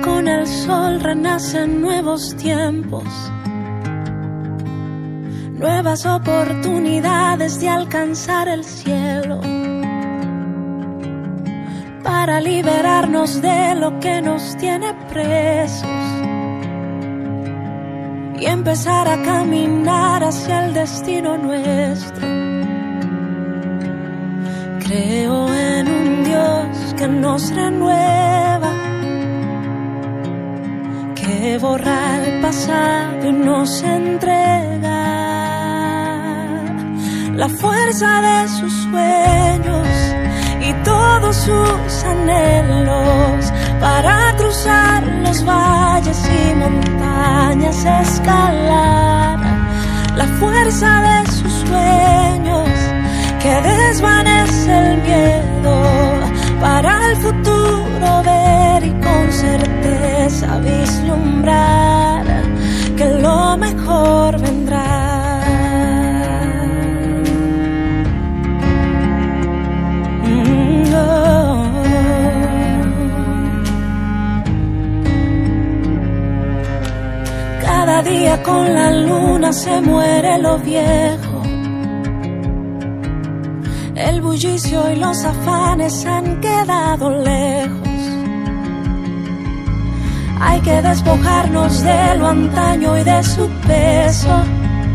Con el sol renacen nuevos tiempos, nuevas oportunidades de alcanzar el cielo. Para liberarnos de lo que nos tiene presos. Y empezar a caminar hacia el destino nuestro. Creo en un Dios que nos renueva, que borra el pasado y nos entrega la fuerza de sus sueños y todos sus anhelos para cruzar los valles y montañas, escalar la fuerza de sus sueños que desvanece el miedo para el futuro ver y con certeza vislumbrar que lo mejor vendrá. Cada día con la luna se muere lo viejo. El bullicio y los afanes han quedado lejos. Hay que despojarnos de lo antaño y de su peso.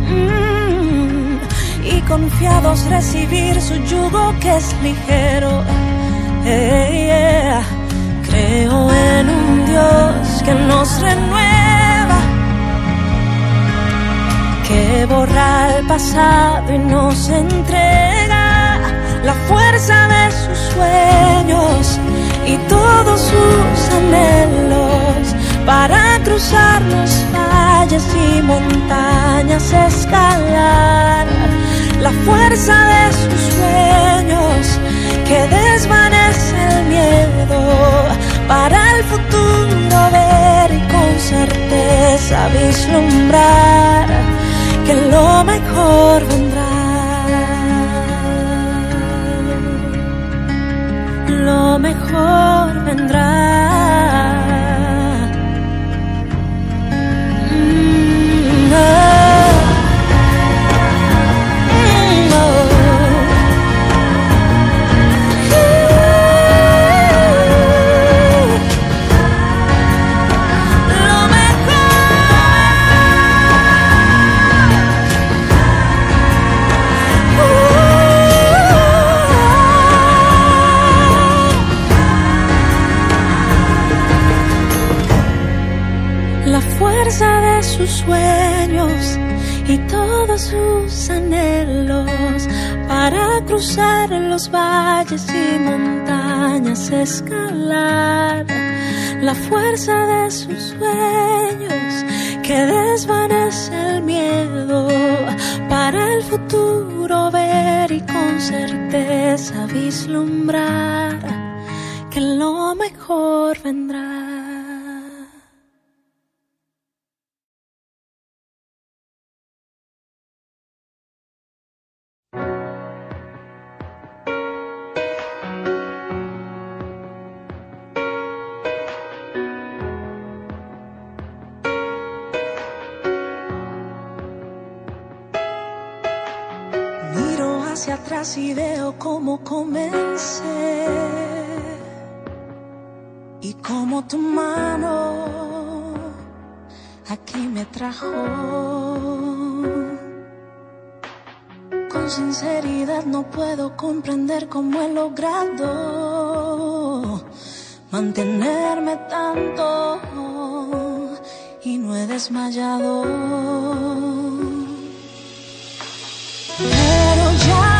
Mm, y confiados recibir su yugo que es ligero. Yeah. Creo en un Dios que nos renueva, que borra el pasado y nos entrega la fuerza de sus sueños y todos sus anhelos para cruzar los valles y montañas, escalar la fuerza de sus sueños que desvanece el miedo para el futuro ver y con certeza vislumbrar que lo mejor vendrá. Lo mejor vendrá. Sueños y todos sus anhelos para cruzar los valles y montañas, escalar la fuerza de sus sueños que desvanece el miedo para el futuro ver y con certeza vislumbrar y veo cómo comencé y cómo tu mano aquí me trajo. Con sinceridad no puedo comprender cómo he logrado mantenerme tanto y no he desmayado. Pero ya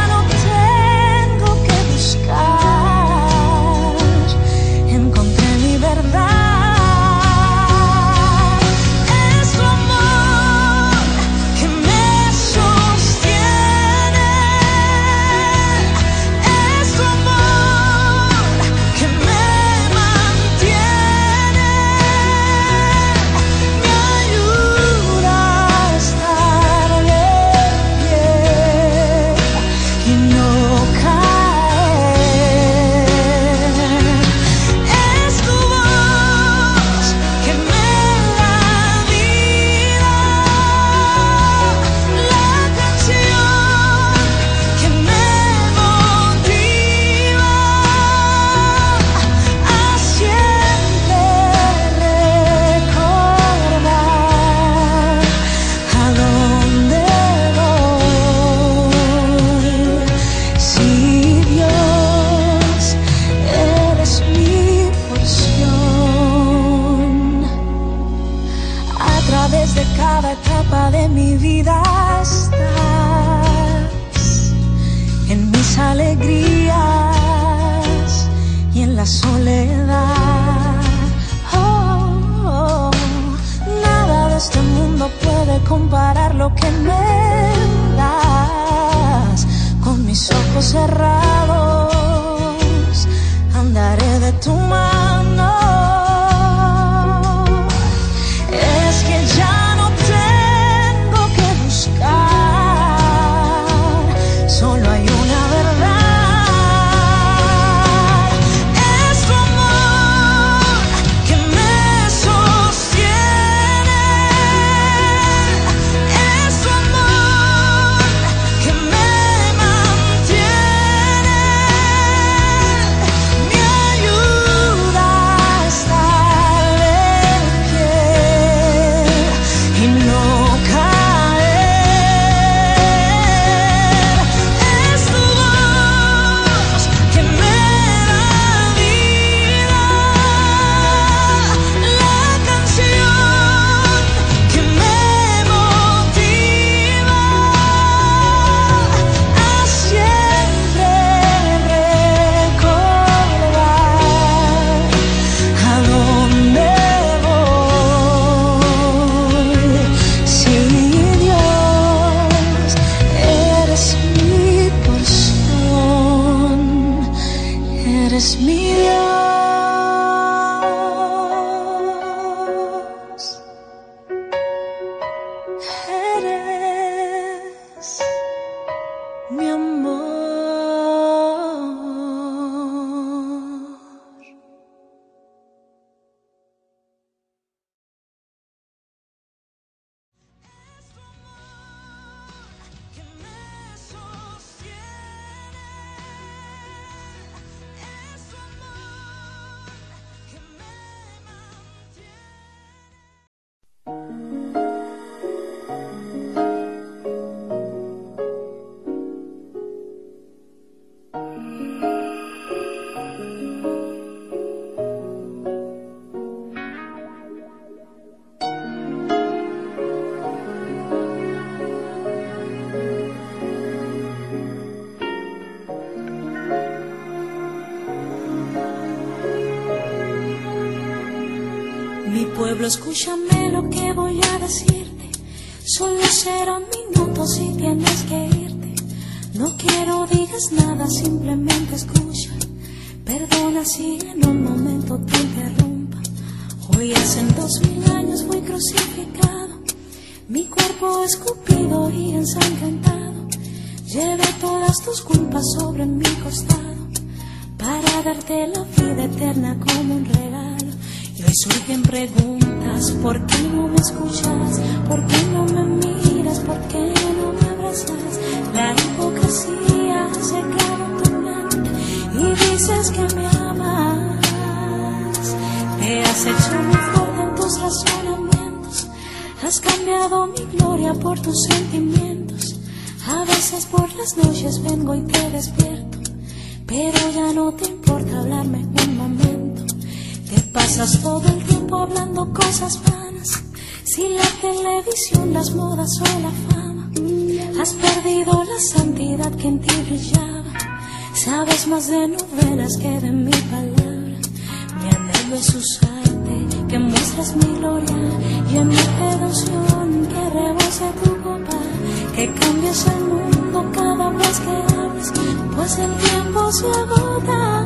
que cambias el mundo cada vez que hablas, pues el tiempo se agota.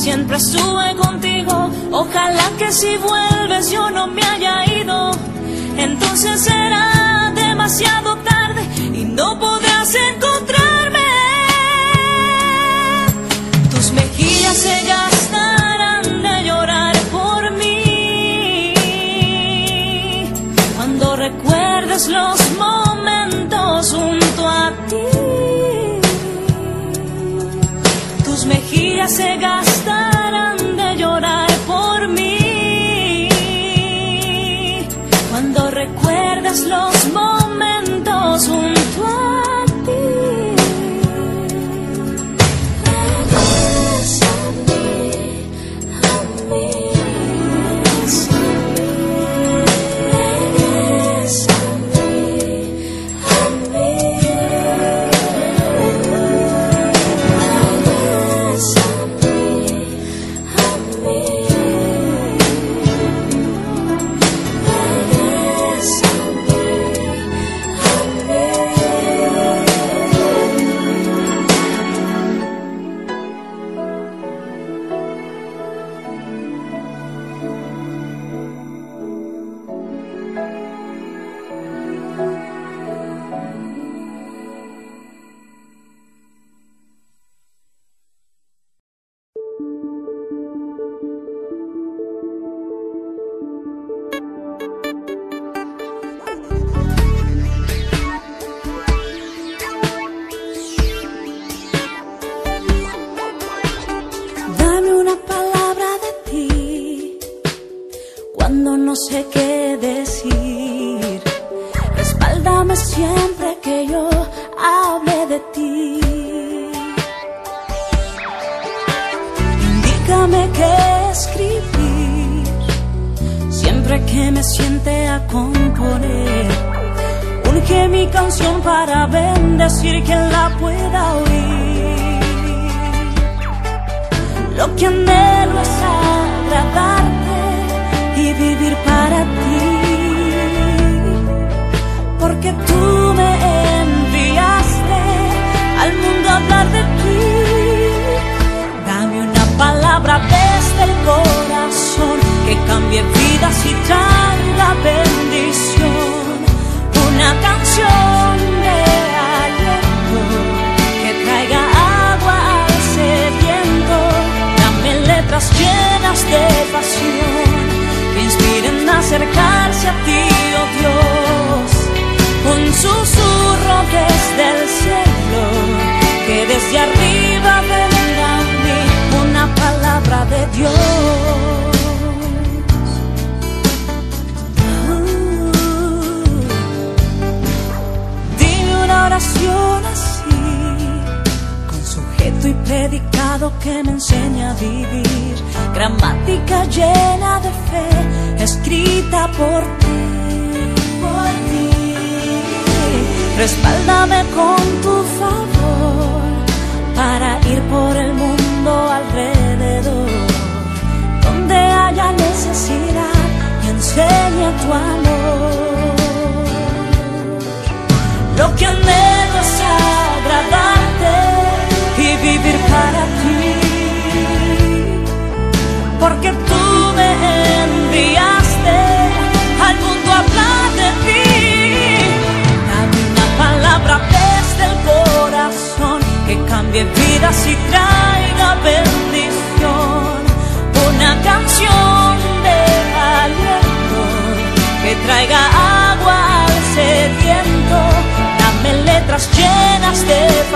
siempre estuve contigo. Ojalá que si vuelves yo no me haya ido. Entonces será demasiado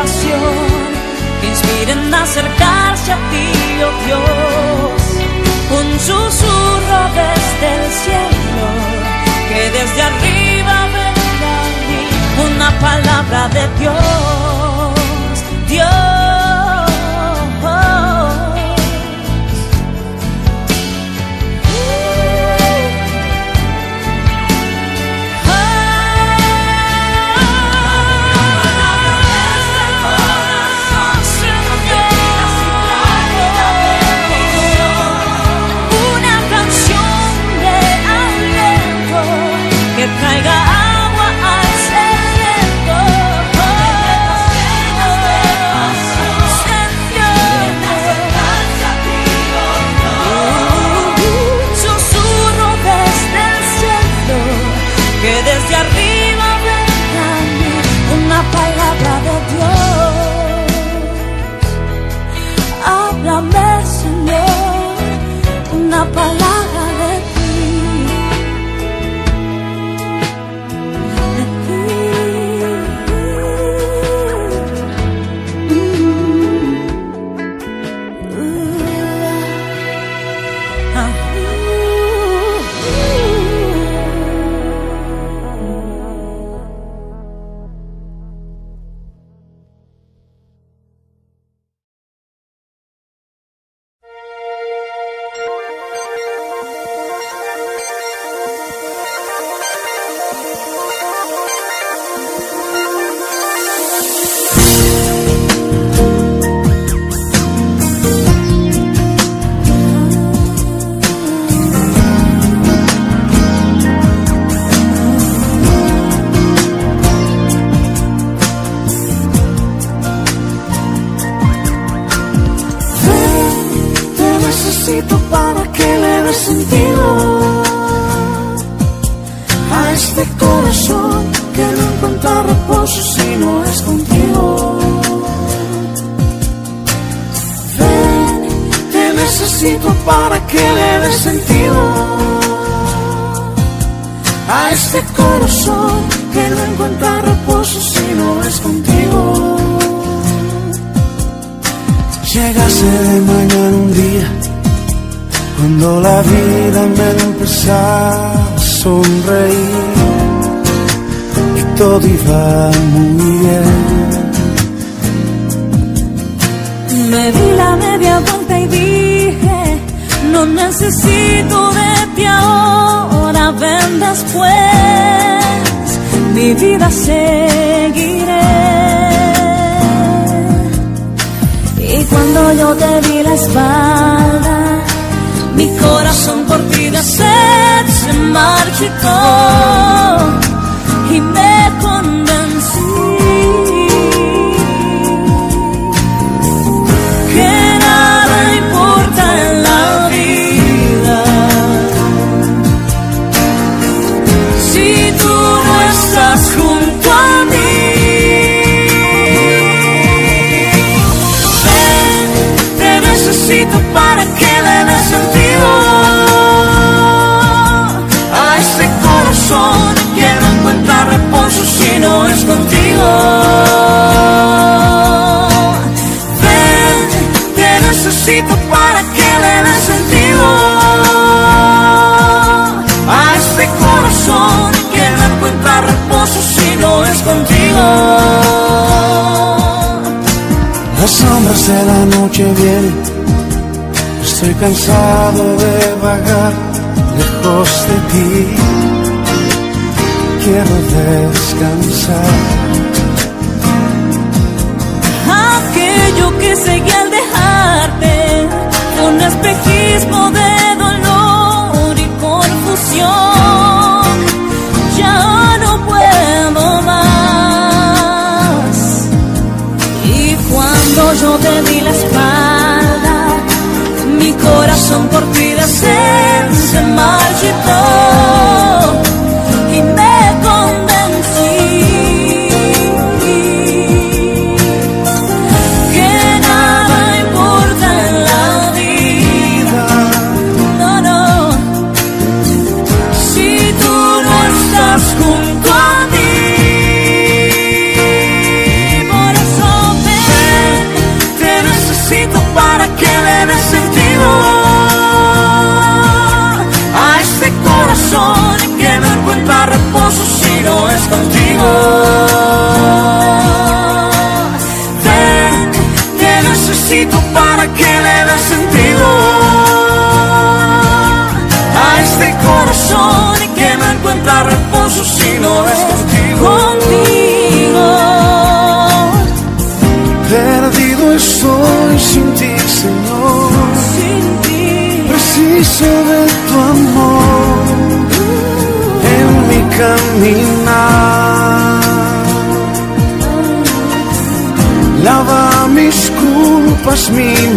pasión que inspiren a acercarse a ti, oh Dios. Un susurro desde el cielo que desde arriba venga a mí una palabra de Dios.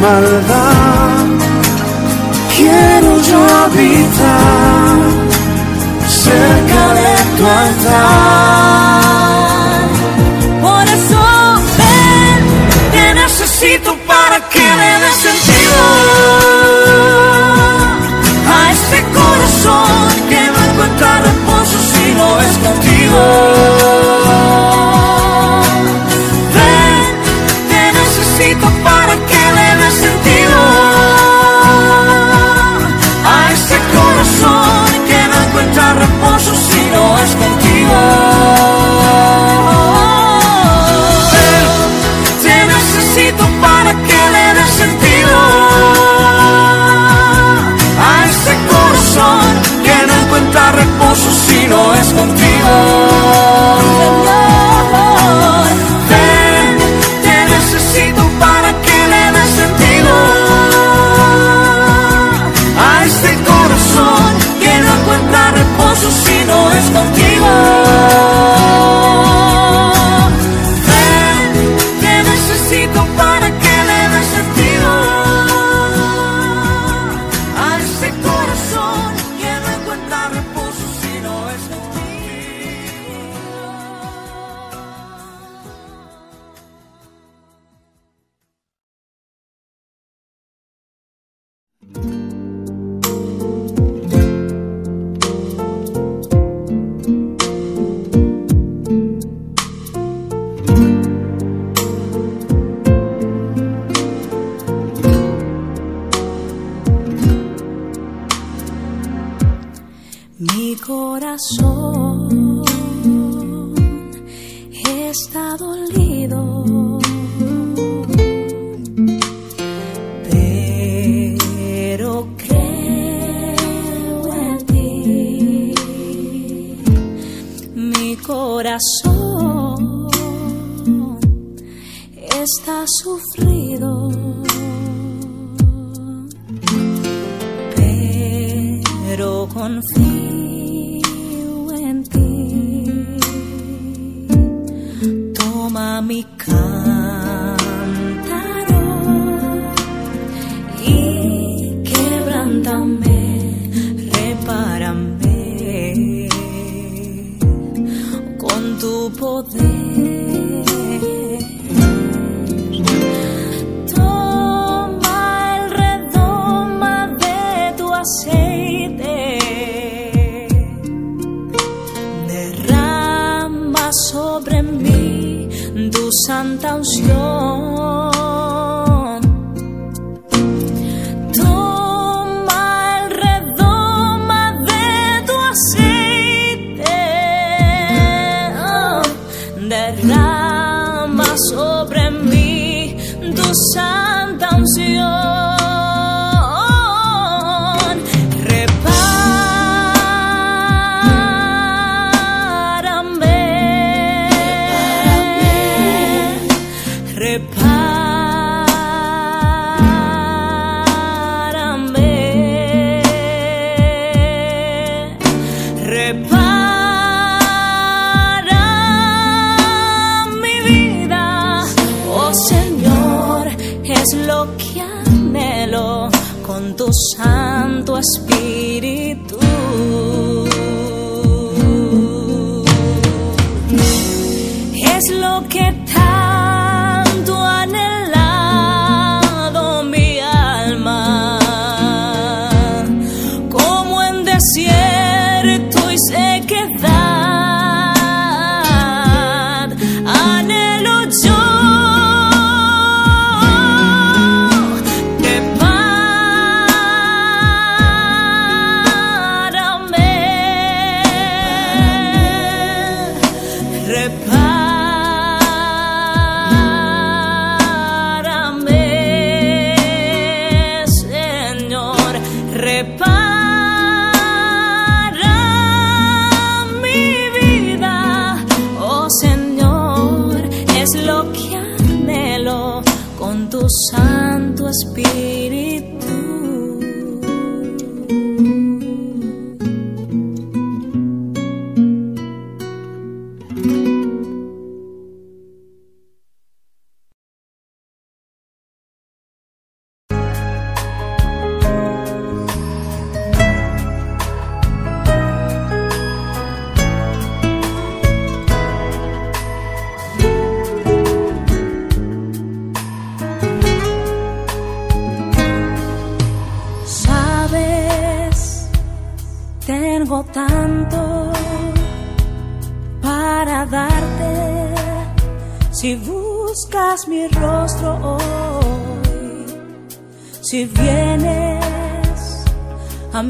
Maldad. Quiero yo habitar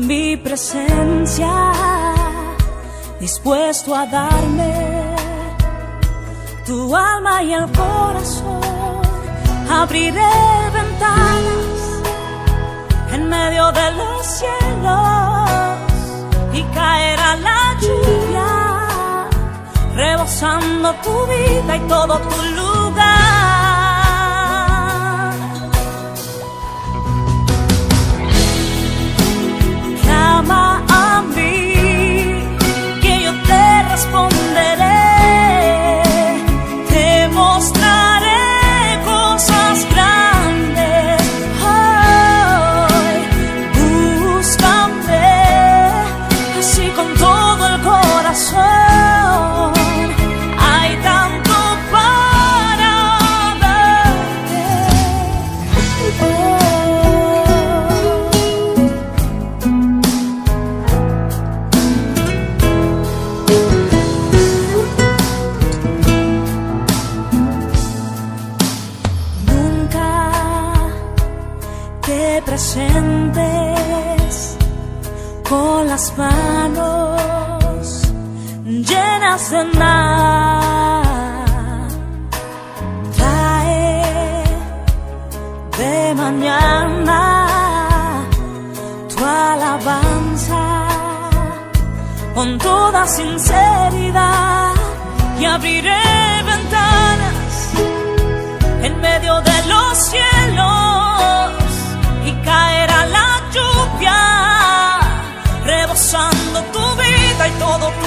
mi presencia, dispuesto a darme tu alma y el corazón. Abriré ventanas en medio de los cielos y caerá la lluvia, rebosando tu vida y todo tu luz. Sinceridad y abriré ventanas en medio de los cielos y caerá la lluvia, rebosando tu vida y todo tu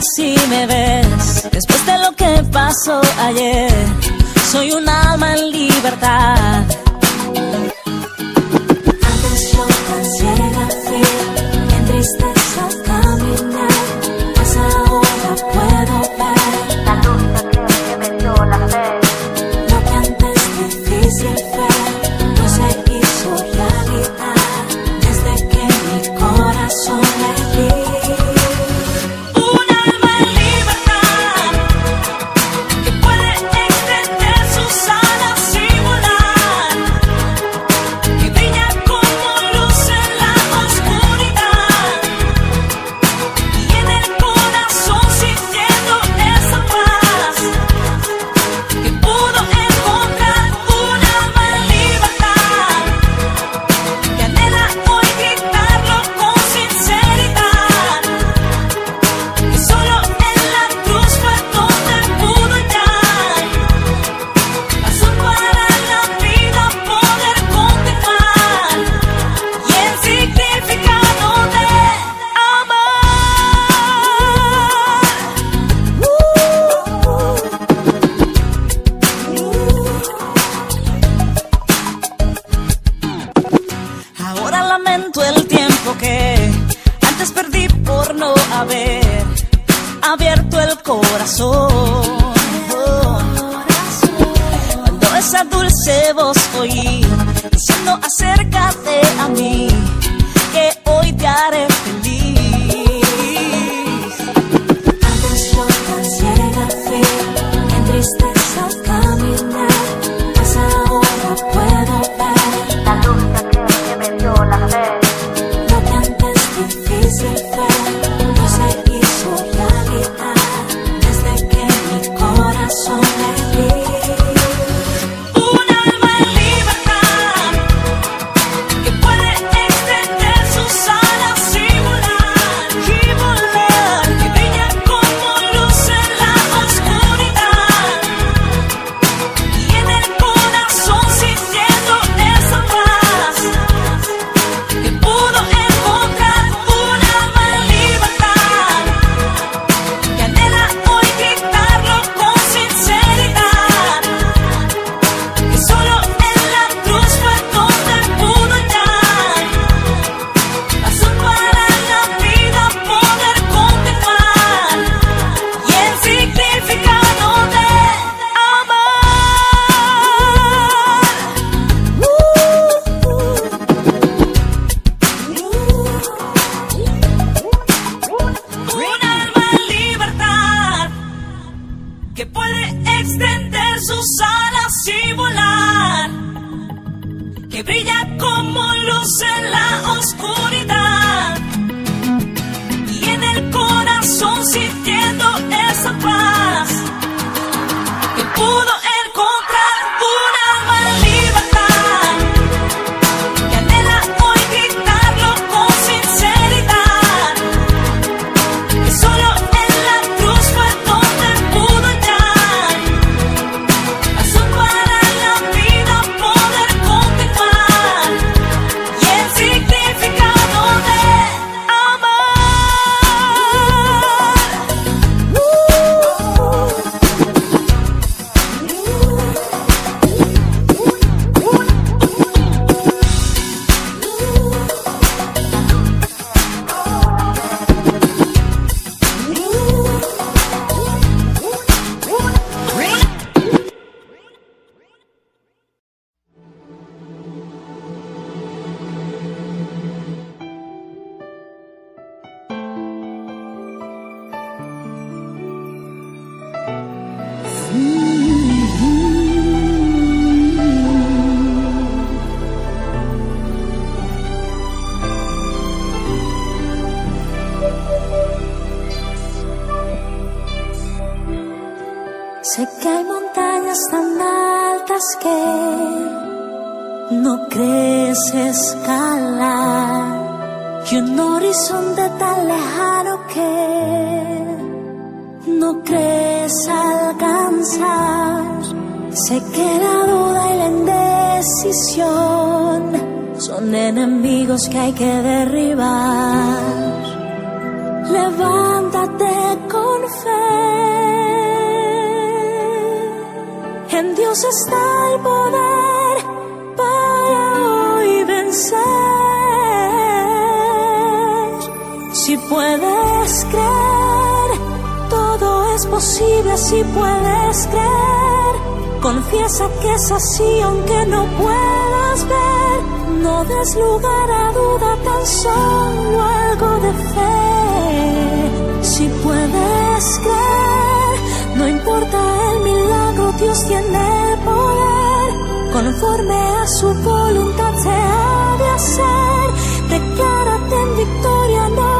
Si me ves. Después de lo que pasó ayer, soy un alma en libertad. Duda y la indecisión son enemigos que hay que derribar. Levántate con fe. En Dios está el poder para hoy vencer. Si puedes creer, todo es posible si puedes creer. Confiesa que es así aunque no puedas ver. No des lugar a duda, tan solo algo de fe. Si puedes creer, no importa el milagro, Dios tiene poder. Conforme a su voluntad se ha de hacer. Declárate en victoria, no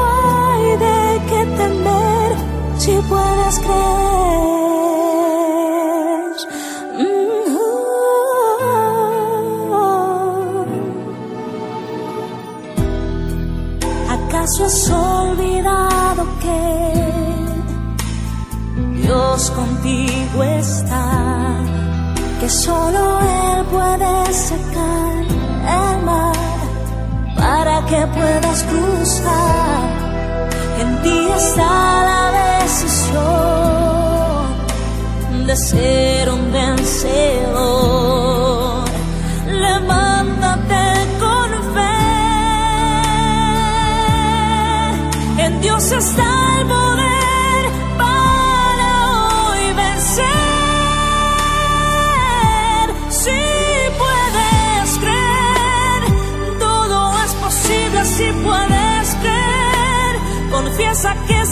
hay de qué temer. Si puedes creer. Contigo está? Que solo Él puede secar el mar para que puedas cruzar. En ti está la decisión de ser un vencedor.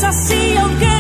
Confiesa que es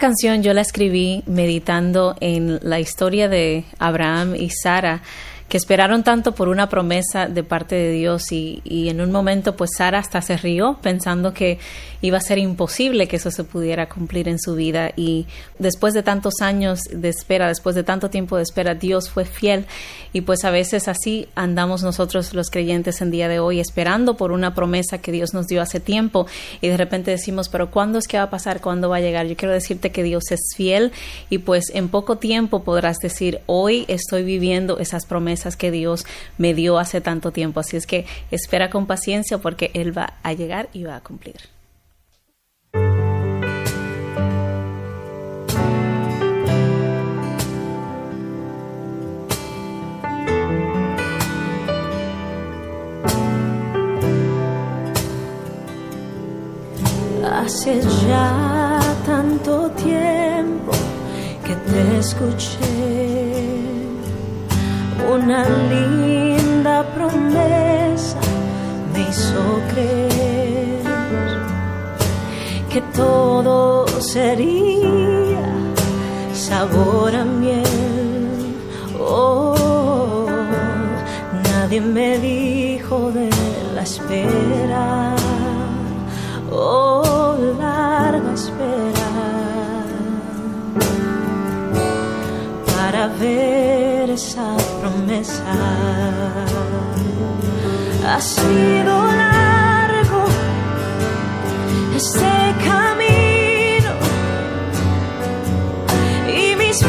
canción yo la escribí meditando en la historia de Abraham y Sara, que esperaron tanto por una promesa de parte de Dios y, y en un momento pues Sara hasta se rió pensando que iba a ser imposible que eso se pudiera cumplir en su vida y después de tantos años de espera, después de tanto tiempo de espera, Dios fue fiel y pues a veces así andamos nosotros los creyentes en día de hoy esperando por una promesa que Dios nos dio hace tiempo y de repente decimos, pero ¿cuándo es que va a pasar? ¿Cuándo va a llegar? Yo quiero decirte que Dios es fiel y pues en poco tiempo podrás decir, hoy estoy viviendo esas promesas que Dios me dio hace tanto tiempo. Así es que espera con paciencia porque Él va a llegar y va a cumplir. Hace ya tanto tiempo que te escuché. Una linda promesa me hizo creer que todo sería sabor a miel. Oh, nadie me dijo de la espera. Oh, larga espera para ver esa promesa. Ha sido largo este camino y mis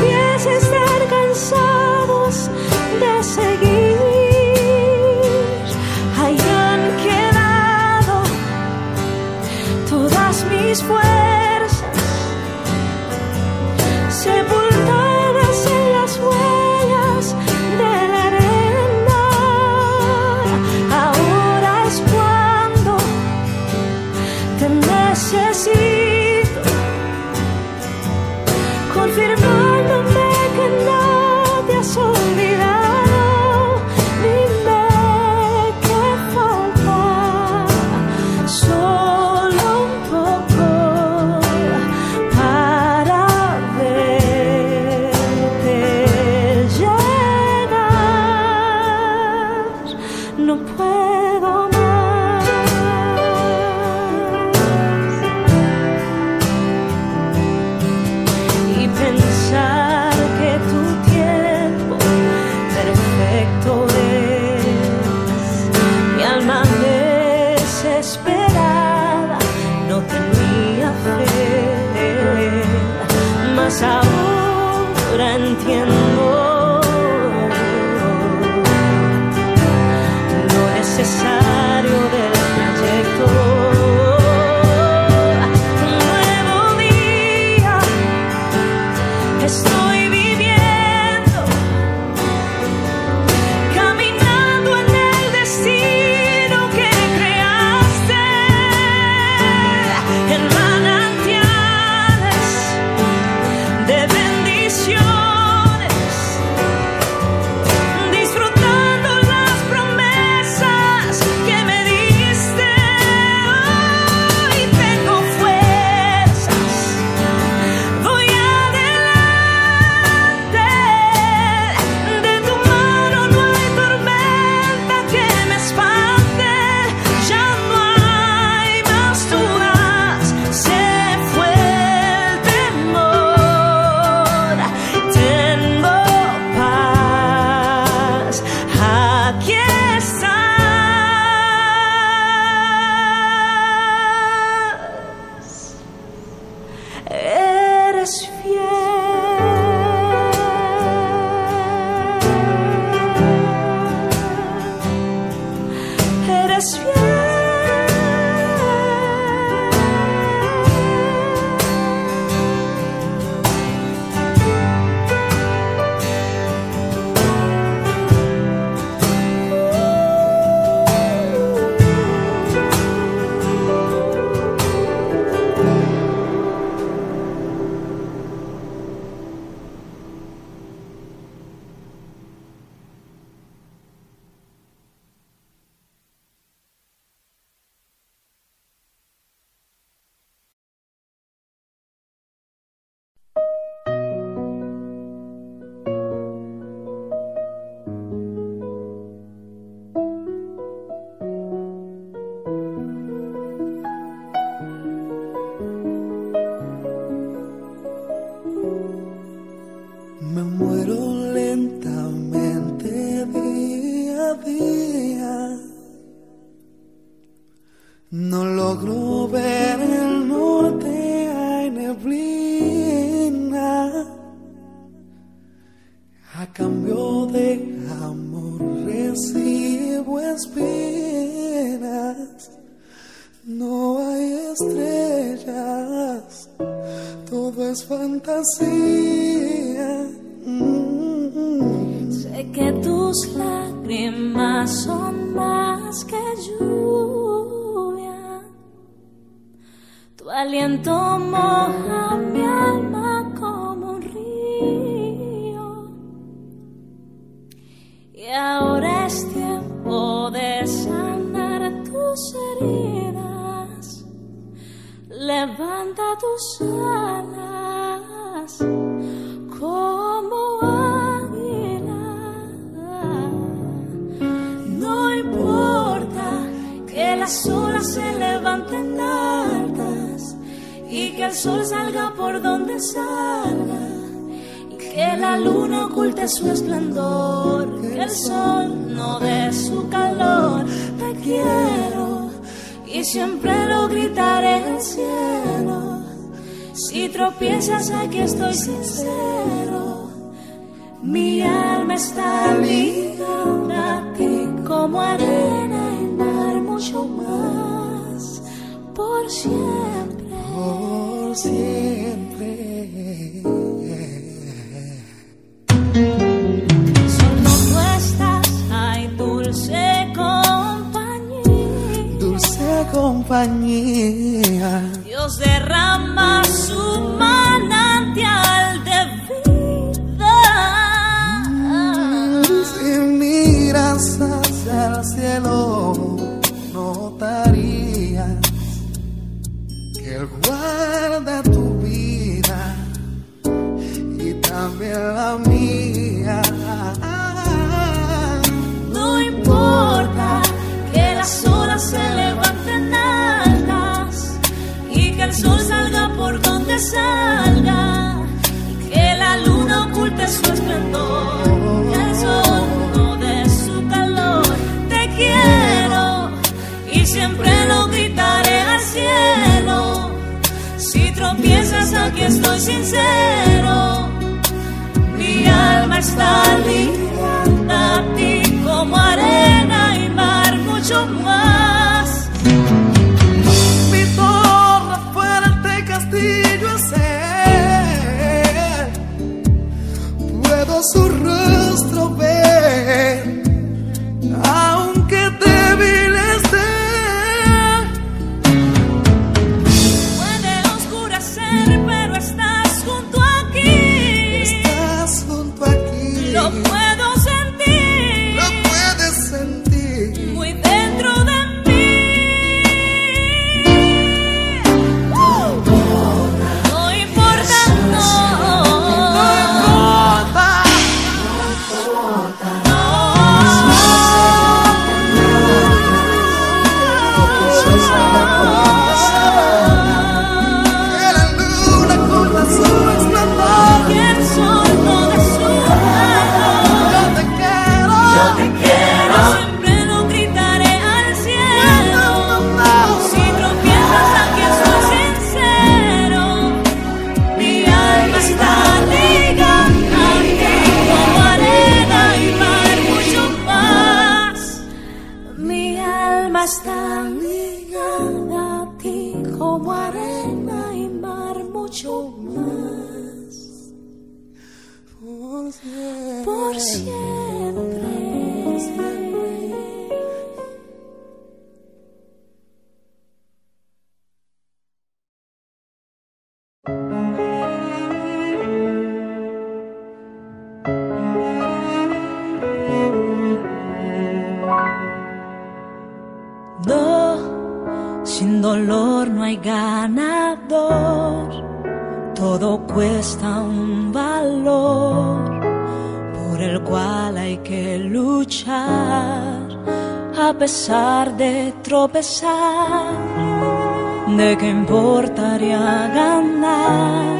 de que importaría ganar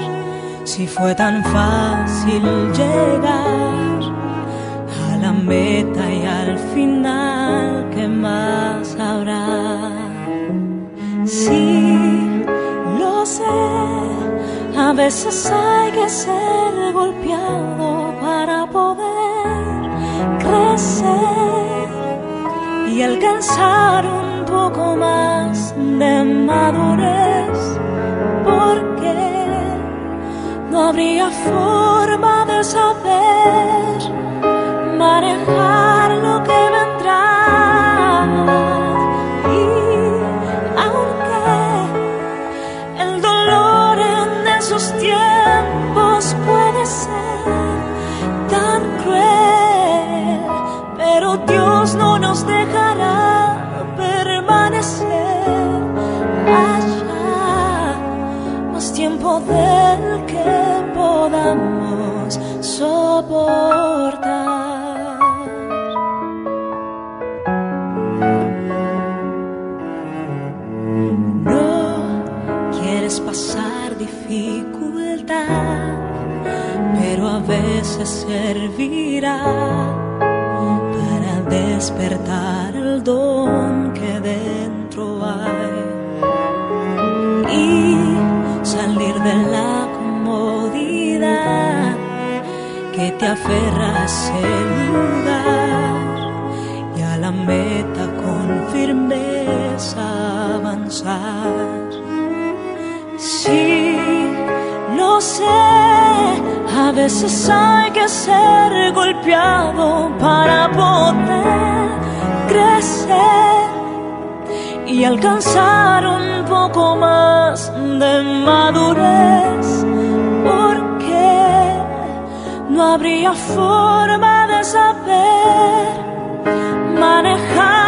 si fue tan fácil llegar a la meta y al final que más habrá. Sí, lo sé, a veces hay que ser golpeado para poder crecer y alcanzar poco más de madurez, porque no habría forma de saber manejar No quieres pasar dificultad, pero a veces servirá para despertar el don que dentro que te aferras el lugar y a la meta con firmeza avanzar. Sí, lo sé, a veces hay que ser golpeado para poder crecer y alcanzar un poco más de madurez, no habría forma de saber manejar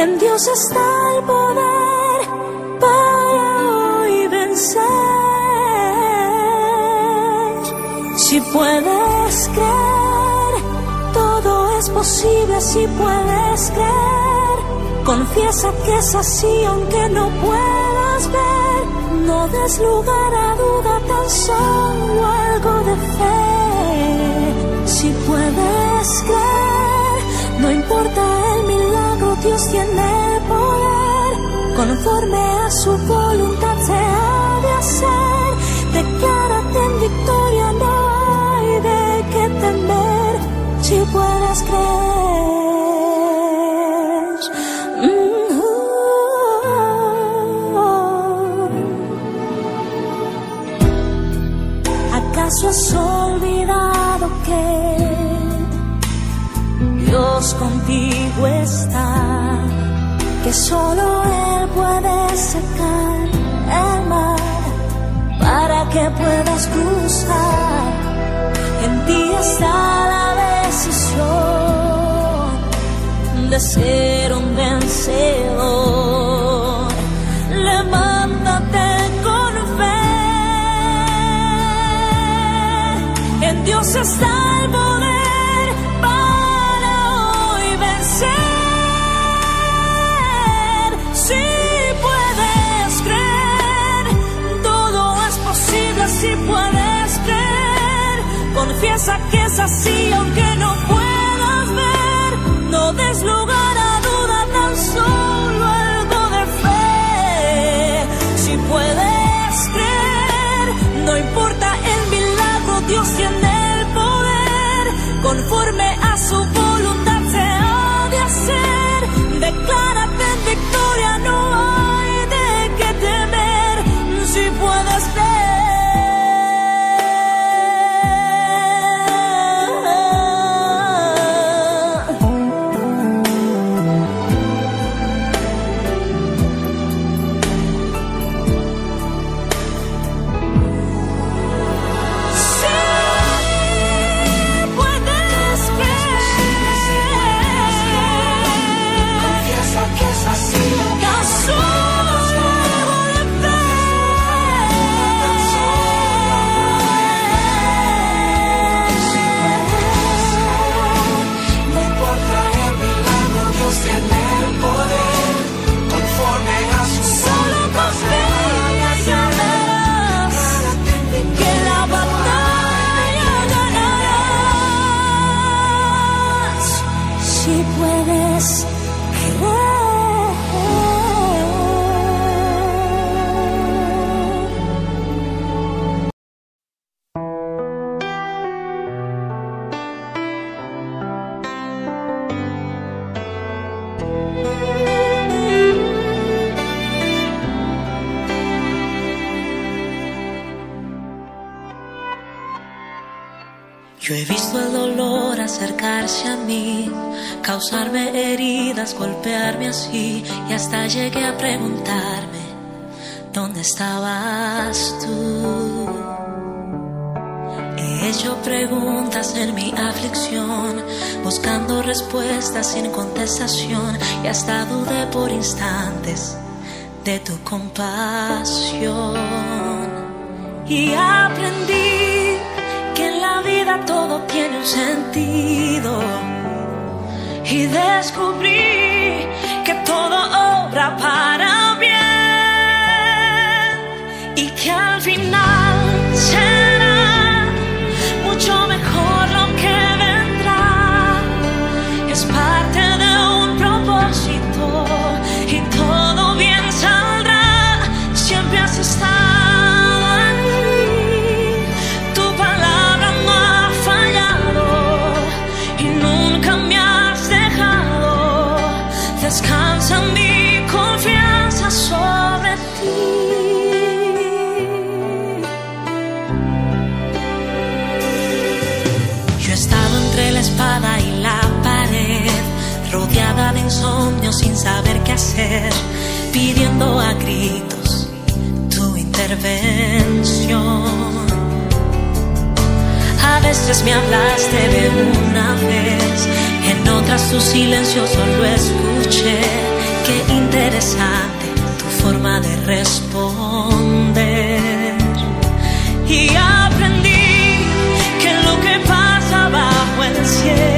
En Dios está el poder para hoy vencer. Si puedes creer, todo es posible si puedes creer. Confiesa que es así aunque no puedas ver. No des lugar a duda, tan solo algo de fe. Si puedes creer, no importa el milagro Dios tiene poder, conforme a su voluntad se ha de hacer. Declárate en victoria, no hay de qué temer, si puedes creer. Que solo Él puede secar el mar para que puedas cruzar. En ti está la decisión de ser un vencedor. Levántate con fe, en Dios está Confiesa que es así aunque no puedas ver. No des lugar a duda, tan solo algo de fe. Si puedes creer, no importa el milagro, Dios tiene el poder. Conforme a su voluntad estabas tú? He hecho preguntas en mi aflicción, buscando respuestas sin contestación, y hasta dudé por instantes de tu compasión. Y aprendí que en la vida todo tiene un sentido. Y descubrí que todo obra para bien y pidiendo a gritos tu intervención. A veces me hablaste de una vez, en otras tu silencio solo escuché. Qué interesante tu forma de responder. Y aprendí que lo que pasa bajo el cielo,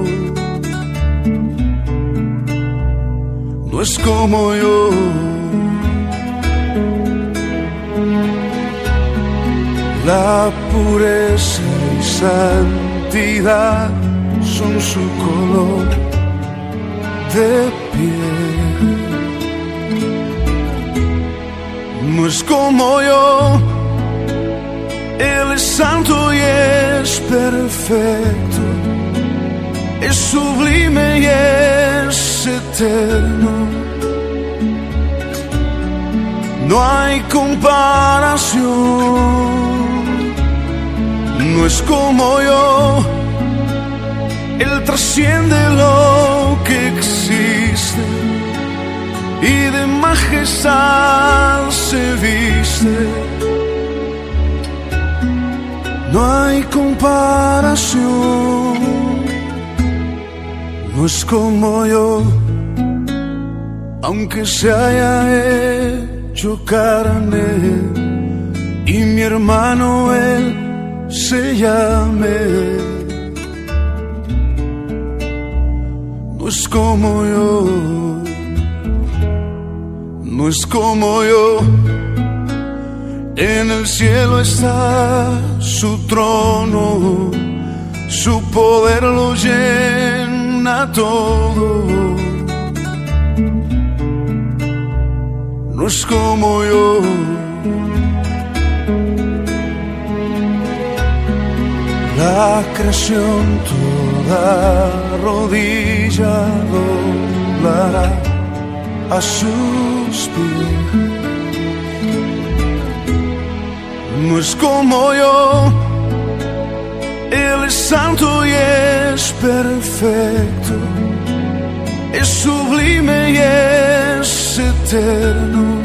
no es como yo. La pureza y santidad son su color de piel. No como yo, Él es santo y es perfecto, es sublime y es eterno. No hay comparación, no es como yo, Él trasciende lo que existe y de majestad se viste. No hay comparación no es como yo, aunque se haya hecho carne y mi hermano él se llame. No es como yo, no es como yo. En el cielo está su trono, su poder lo llena abandona todo. No es como yo. La creación toda rodilla doblará a sus pies. No es como yo. Él es santo e y es perfecto, es sublime e y es eterno.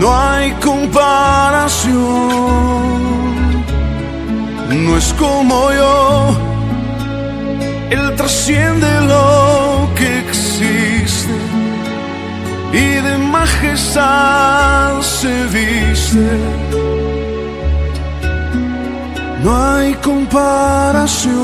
No hay comparación, no es como yo, Él trasciende lo que existe. Y de majestad se viste no hay comparación.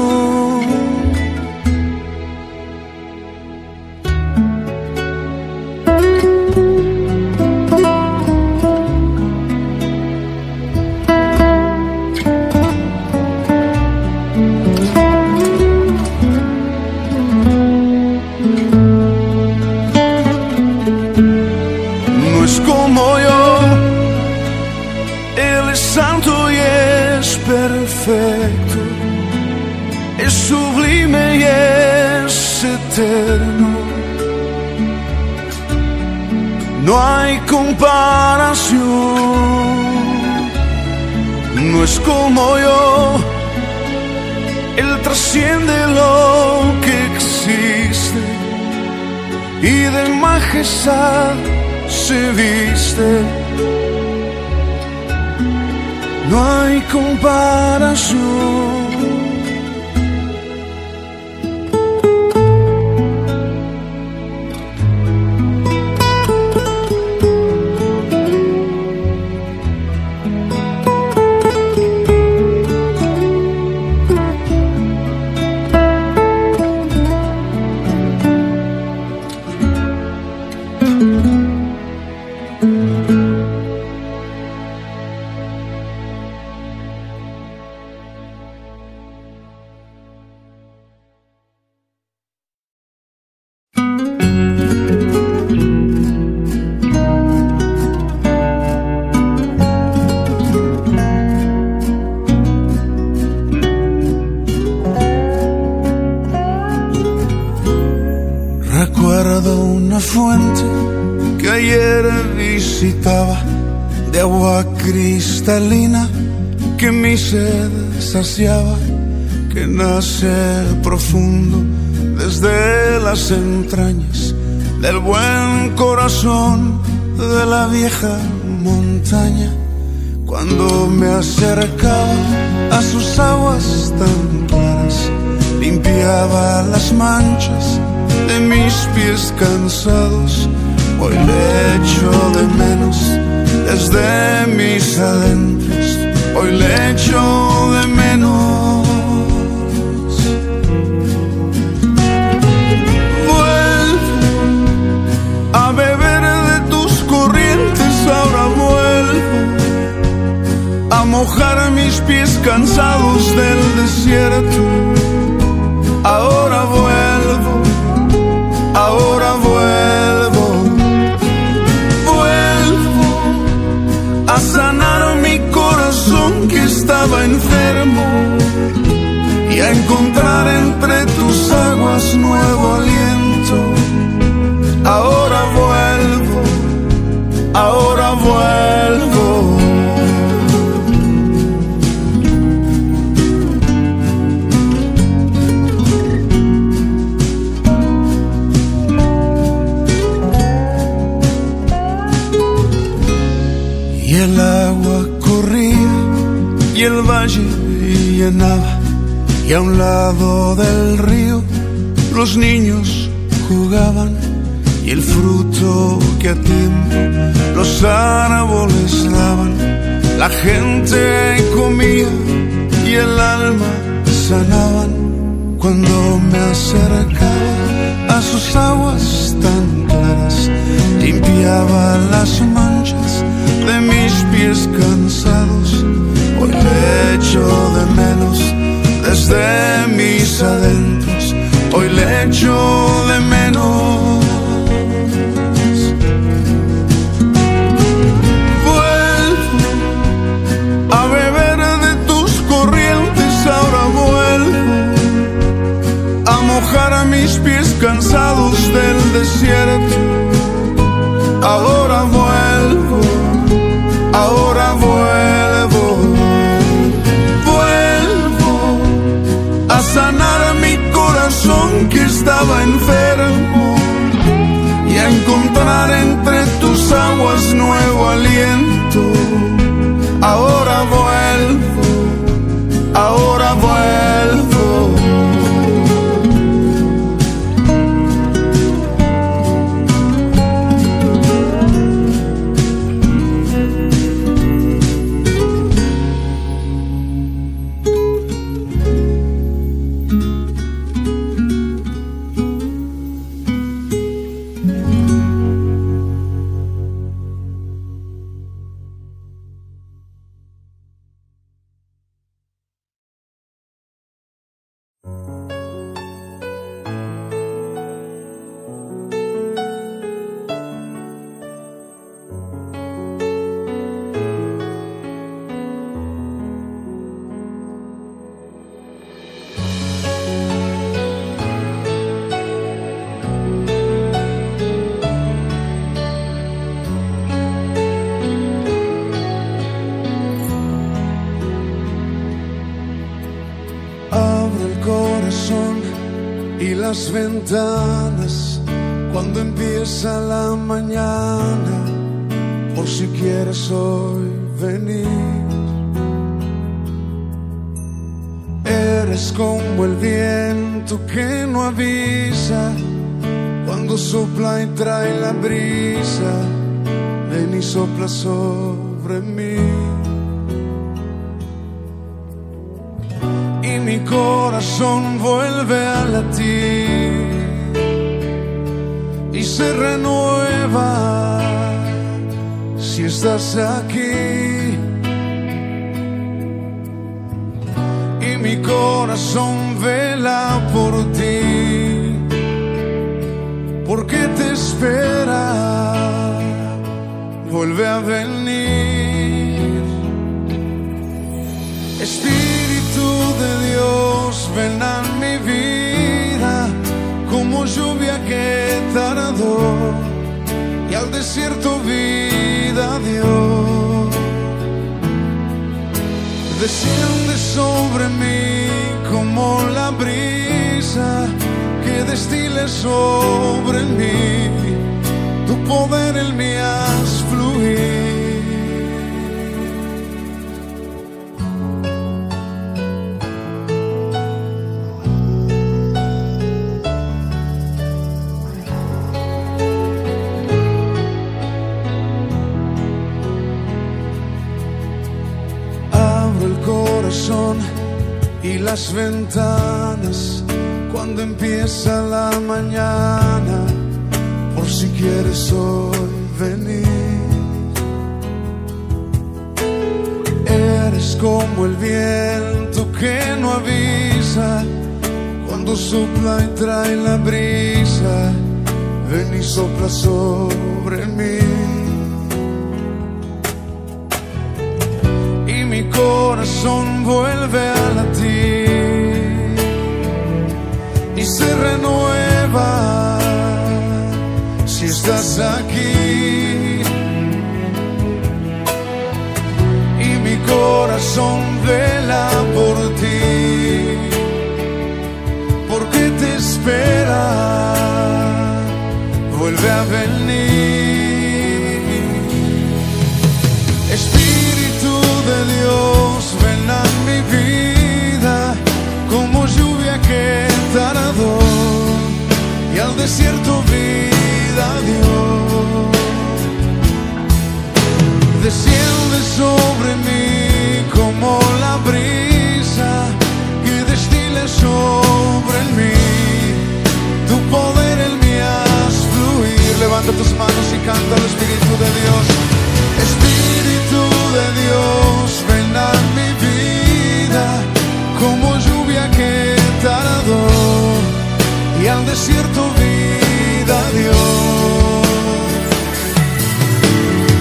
Desierto vida dio.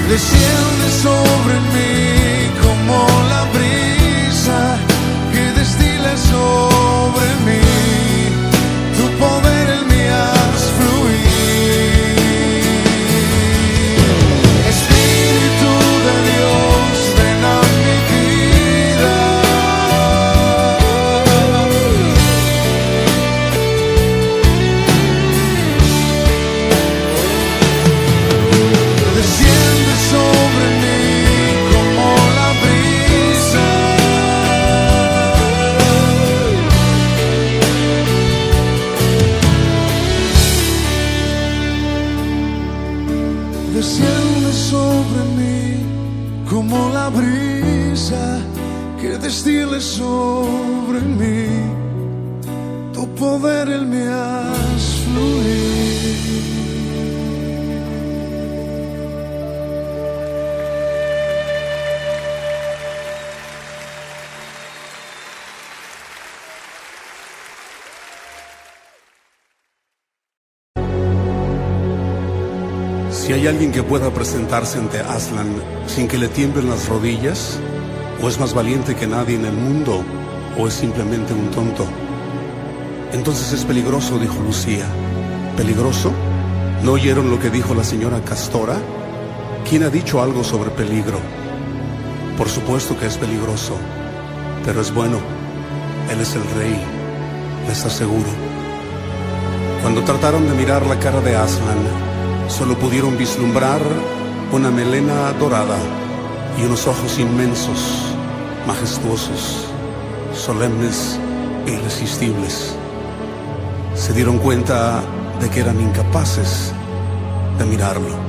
Desciende sobre mí presentarse ante Aslan sin que le tiemblen las rodillas, o es más valiente que nadie en el mundo, o es simplemente un tonto. Entonces es peligroso, dijo Lucía. ¿Peligroso? ¿No oyeron lo que dijo la señora Castora? ¿Quién ha dicho algo sobre peligro? Por supuesto que es peligroso, pero es bueno. Él es el rey, les aseguro. Cuando trataron de mirar la cara de Aslan, solo pudieron vislumbrar una melena dorada y unos ojos inmensos, majestuosos, solemnes e irresistibles. Se dieron cuenta de que eran incapaces de mirarlo.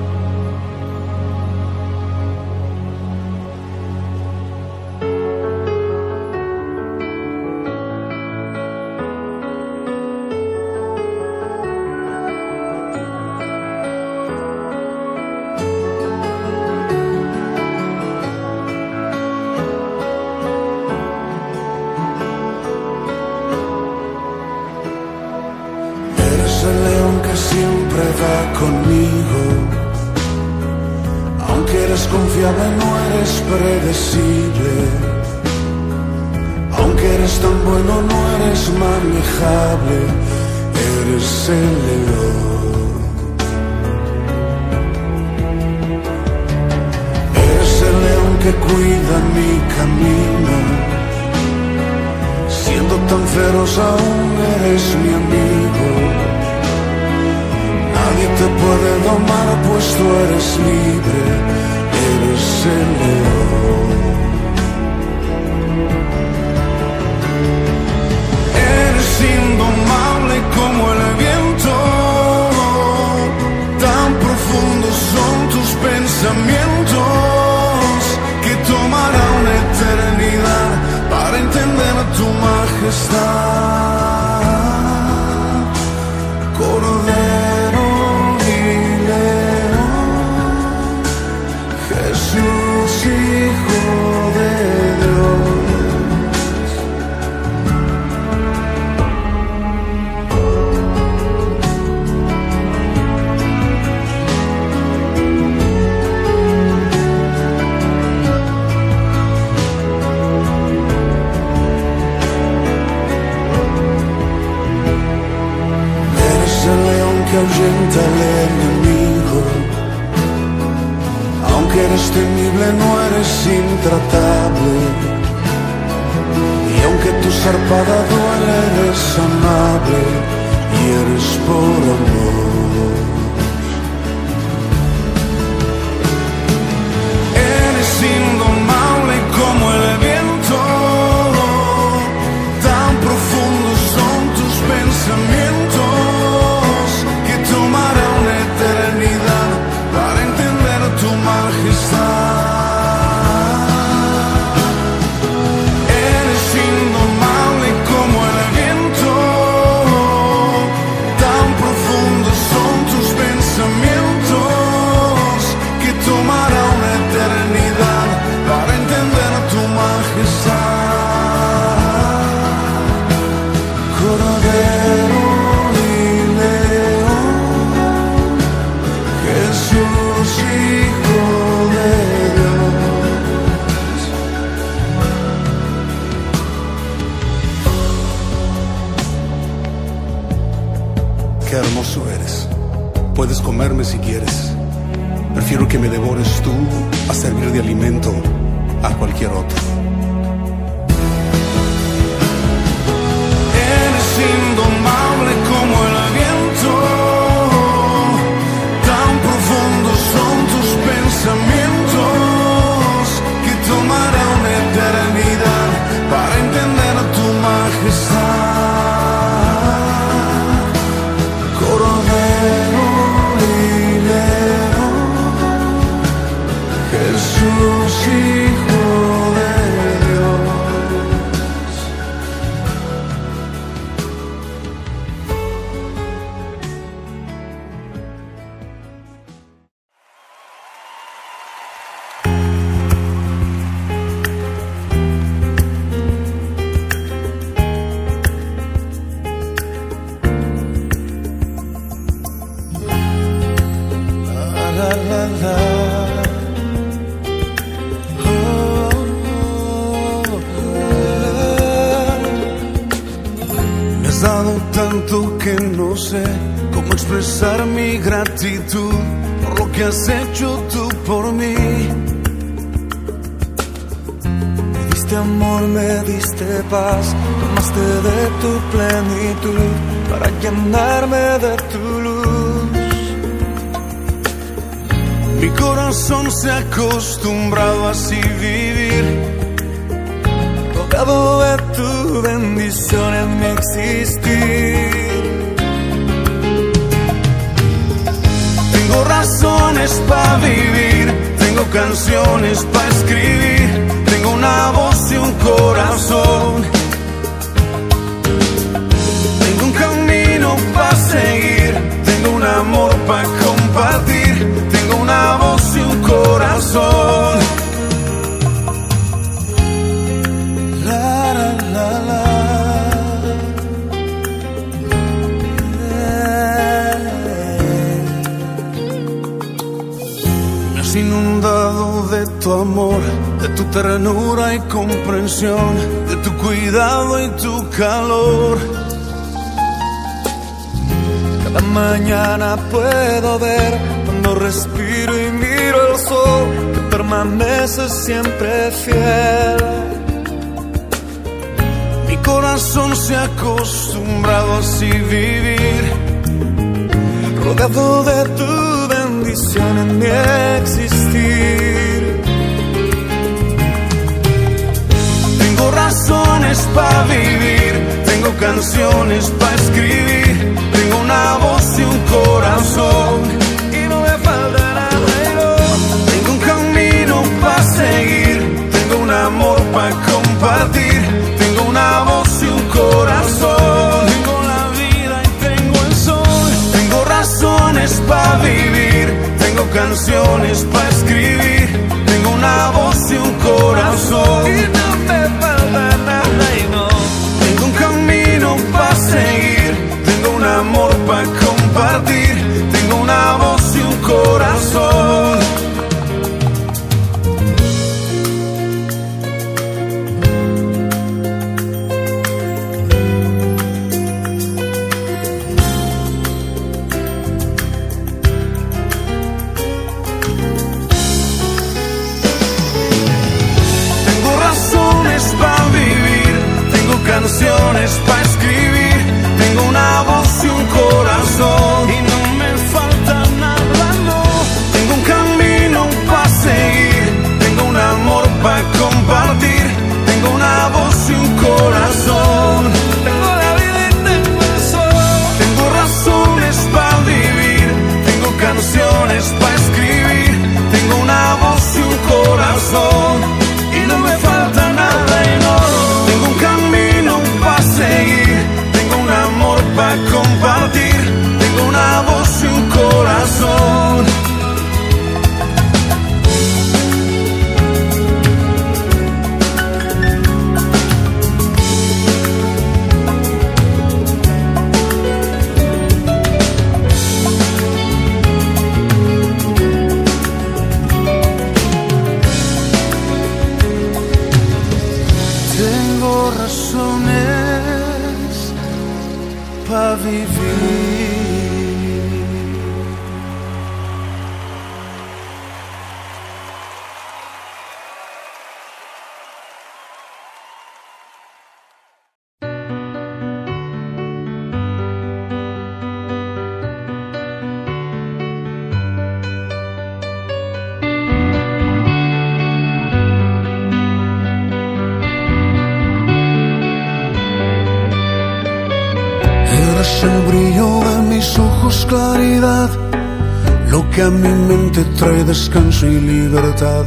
trae descanso y libertad.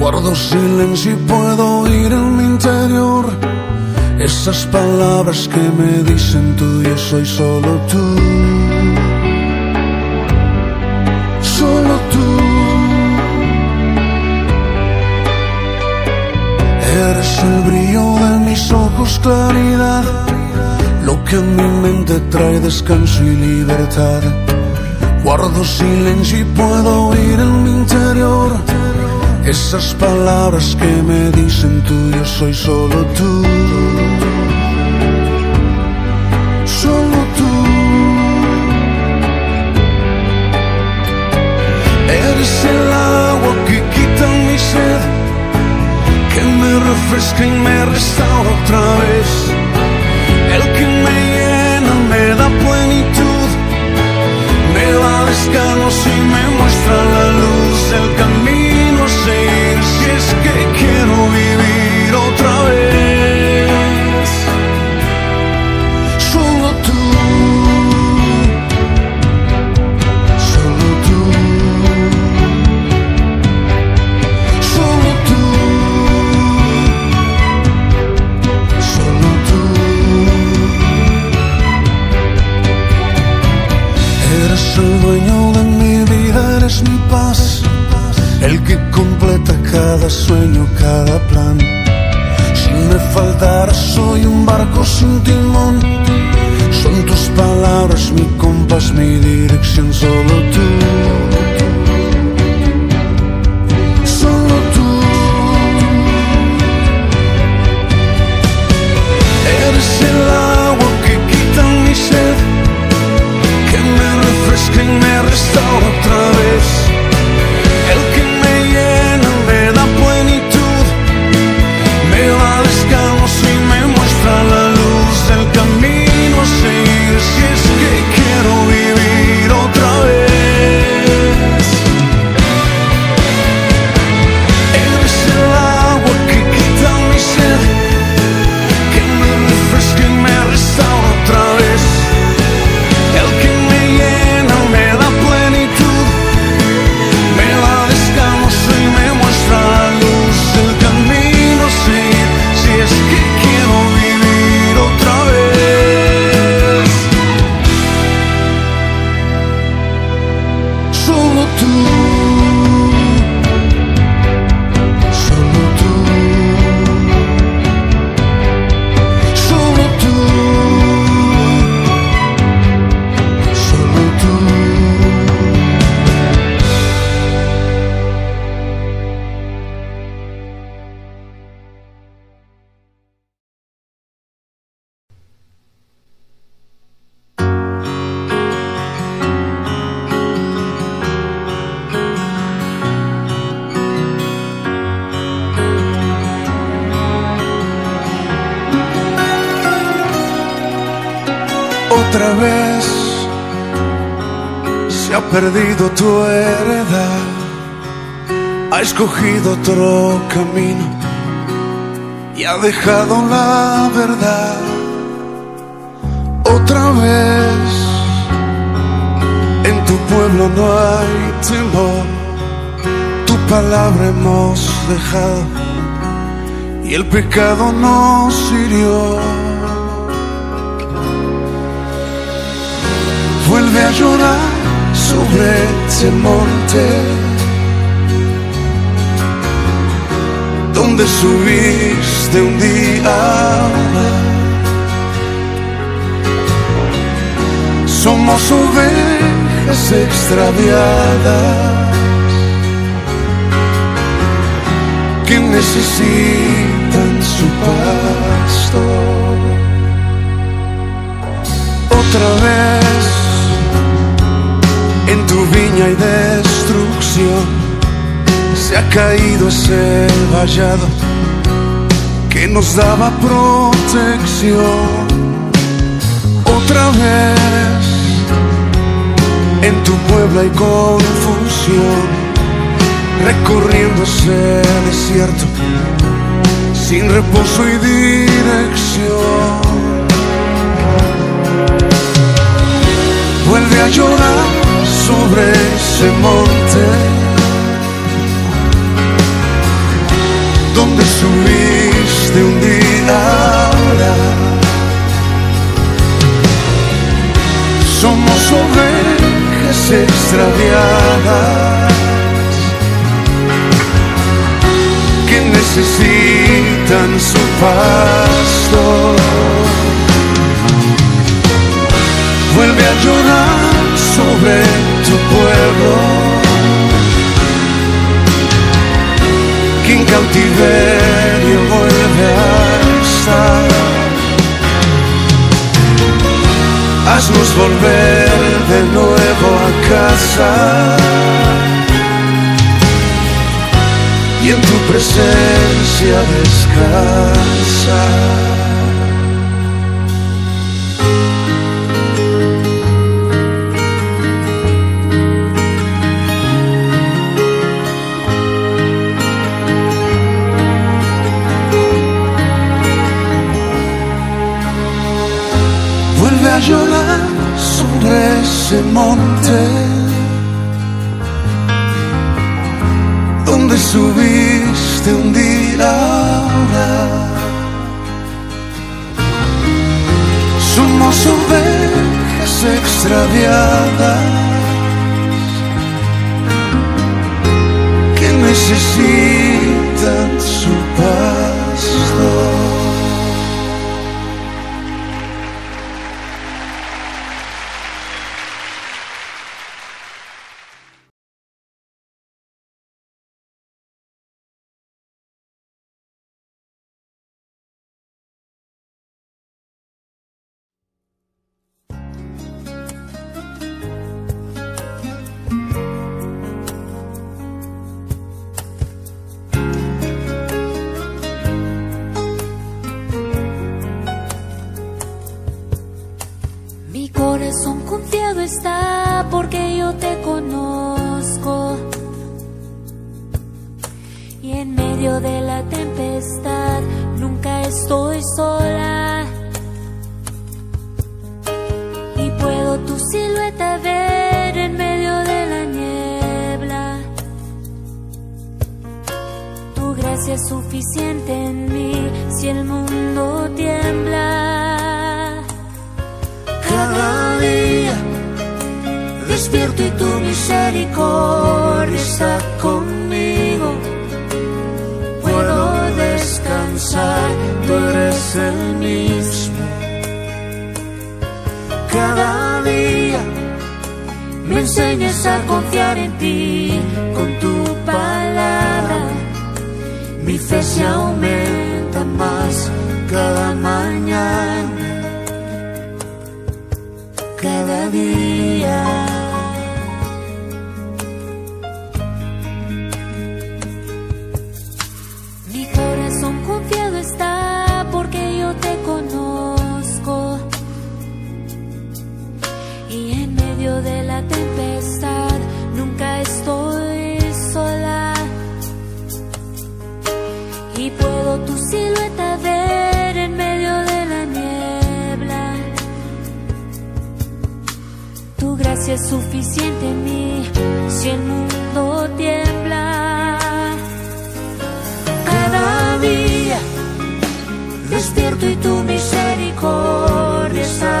Guardo silencio y puedo oír en mi interior esas palabras que me dicen tú, yo soy solo tú. Solo tú. Eres el brillo de mis ojos, claridad, lo que a mi mente trae descanso y libertad. Guardo silencio y puedo oír en mi interior esas palabras que me dicen tú, yo soy solo tú. Solo tú. Eres el agua que quita mi sed, que me refresca y me restaura otra vez. El que me llena me da puerta da descanso y me muestra la luz del camino a seguir. Si es que quiero vivir otra vez, sueño, cada plan. Si me faltara soy un barco sin timón. Son tus palabras mi compás, mi dirección, solo tú. Escogido otro camino y ha dejado la verdad. Otra vez en tu pueblo no hay temor, tu palabra hemos dejado y el pecado nos hirió. vuelve a llorar sobre ese monte donde subiste un día. Somos ovejas extraviadas que necesitan su pasto. Otra vez en tu viña hay destrucción. Se ha caído ese vallado que nos daba protección. Otra vez en tu pueblo hay confusión, recorriendo ese desierto sin reposo y dirección. vuelve a llorar sobre ese monte donde subiste un día. Somos ovejas extraviadas que necesitan su pasto vuelve a llorar sobre tu pueblo. Cautiverio vuelve a estar. Haznos volver de nuevo a casa. y en tu presencia descansar. A llorar sobre ese monte donde subiste un día ahora. Somos ovejas extraviadas que necesitan su pastor. despierto y tu misericordia está.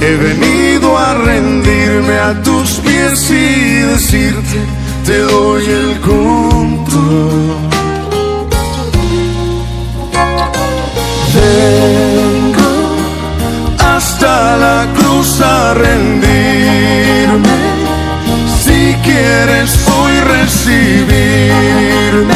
He venido a rendirme a tus pies y decirte, te doy el control. Vengo hasta la cruz a rendirme. Si quieres hoy recibirme,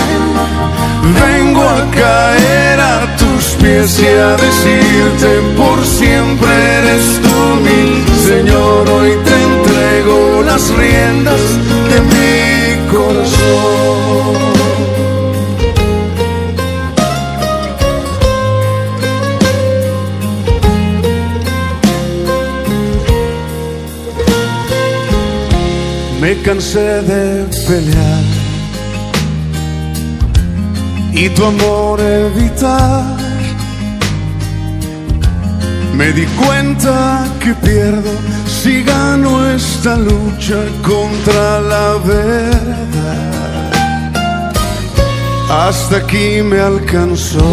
vengo a caer a tus pies y a decirte por siempre eres tú mi Señor. Hoy te entrego las riendas de mi corazón. Me cansé de pelear y tu amor evitar. Me di cuenta que pierdo si gano esta lucha contra la verdad. Hasta aquí me alcanzó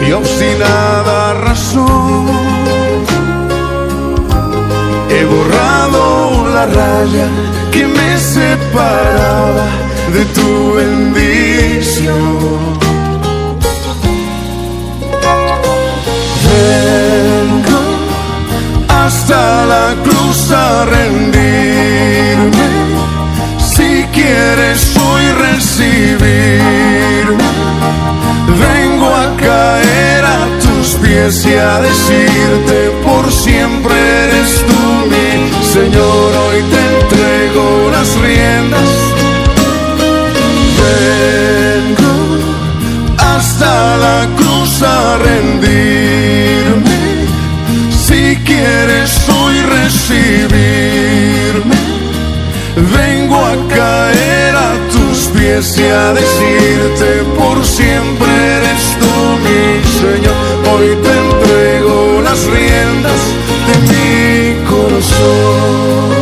mi obstinada razón. He borrado la raya que me separaba de tu bendición. Hasta la cruz a rendirme. Si quieres hoy recibirme, vengo a caer a tus pies y a decirte por siempre eres tú mi Señor. Hoy te entrego las riendas. Vengo hasta la cruz a rendirme. Quieres hoy recibirme, vengo a caer a tus pies y a decirte por siempre eres tú mi Señor. Hoy te entrego las riendas de mi corazón,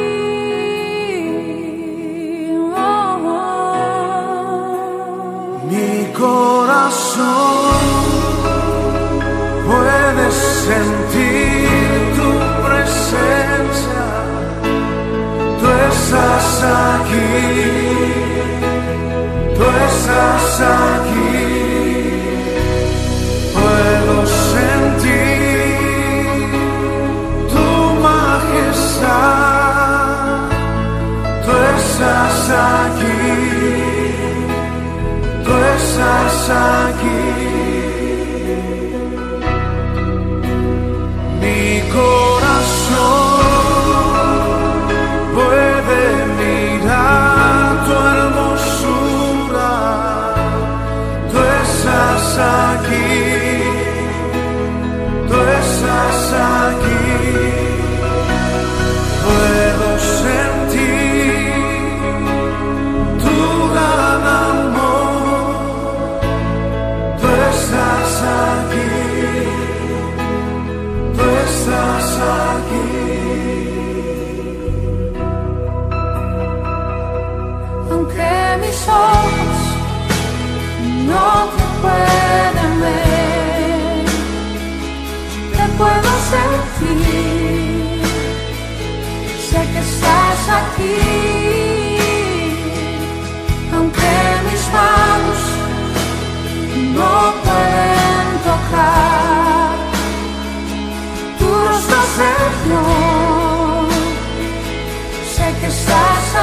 Tú estás aquí. Tú estás aquí. Puedo sentir tu majestad. Tú estás aquí. Tú estás aquí. Rostro, Señor. Sé que estás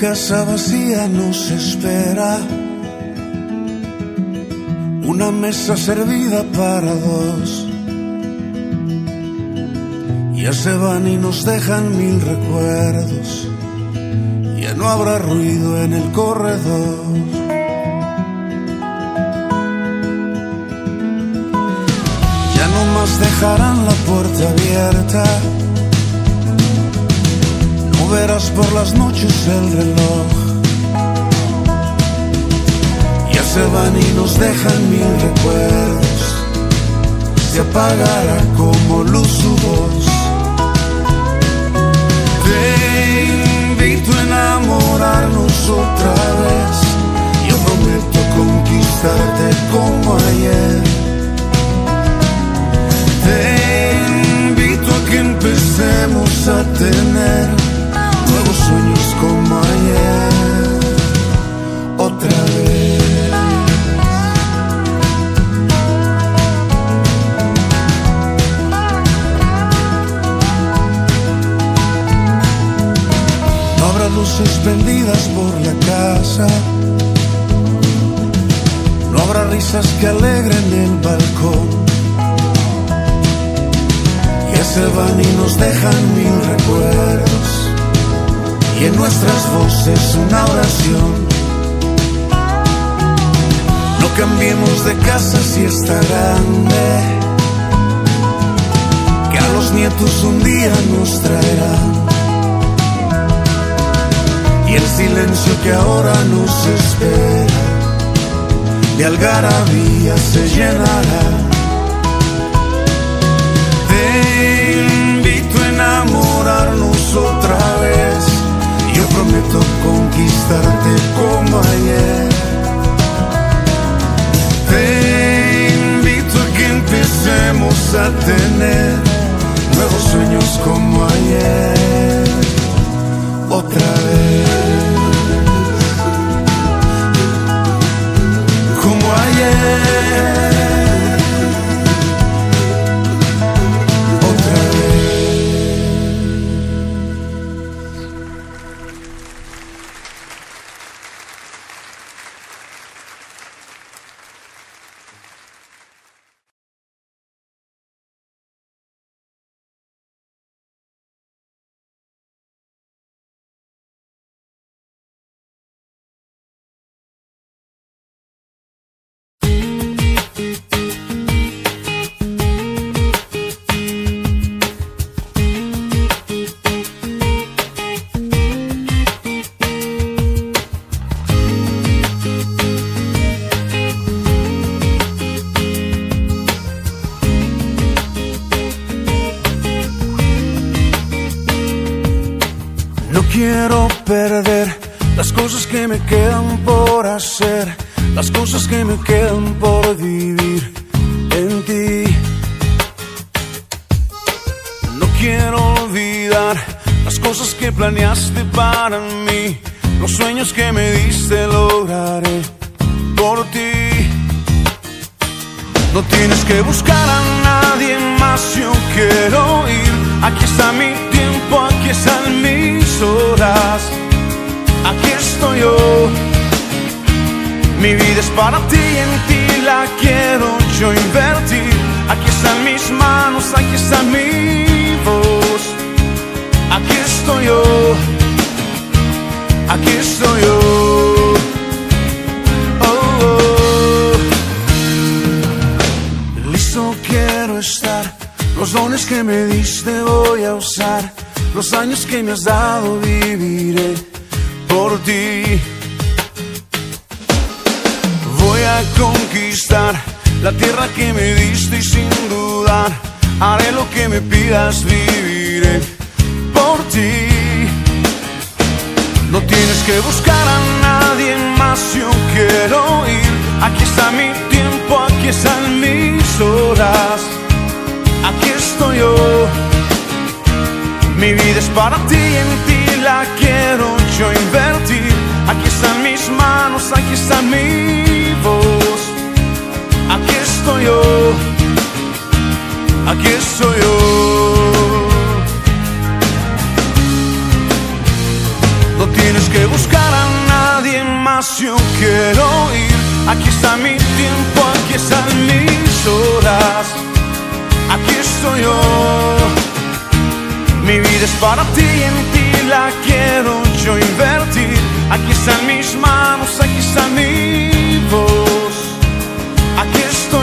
casa vacía nos espera. Una mesa servida para dos. Ya se van y nos dejan mil recuerdos. Ya no habrá ruido en el corredor. Ya no más dejarán la puerta abierta verás por las noches el reloj. Ya se van y nos dejan mil recuerdos. Se apagará como luz su voz. Te invito a enamorarnos otra vez. Yo prometo conquistarte como ayer. Te invito a que empecemos a tener sueños como ayer, otra vez. No habrá luces prendidas por la casa. No habrá risas que alegren el balcón. Se van y nos dejan mil recuerdos y en nuestras voces una oración. No cambiemos de casa si está grande, que a los nietos un día nos traerá. Y el silencio que ahora nos espera, de algarabía se llenará. Te invito a enamorarnos otra vez prometo conquistarte como ayer. Te invito a que empecemos a tener nuevos sueños como ayer. Otra vez.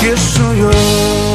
que sonhou.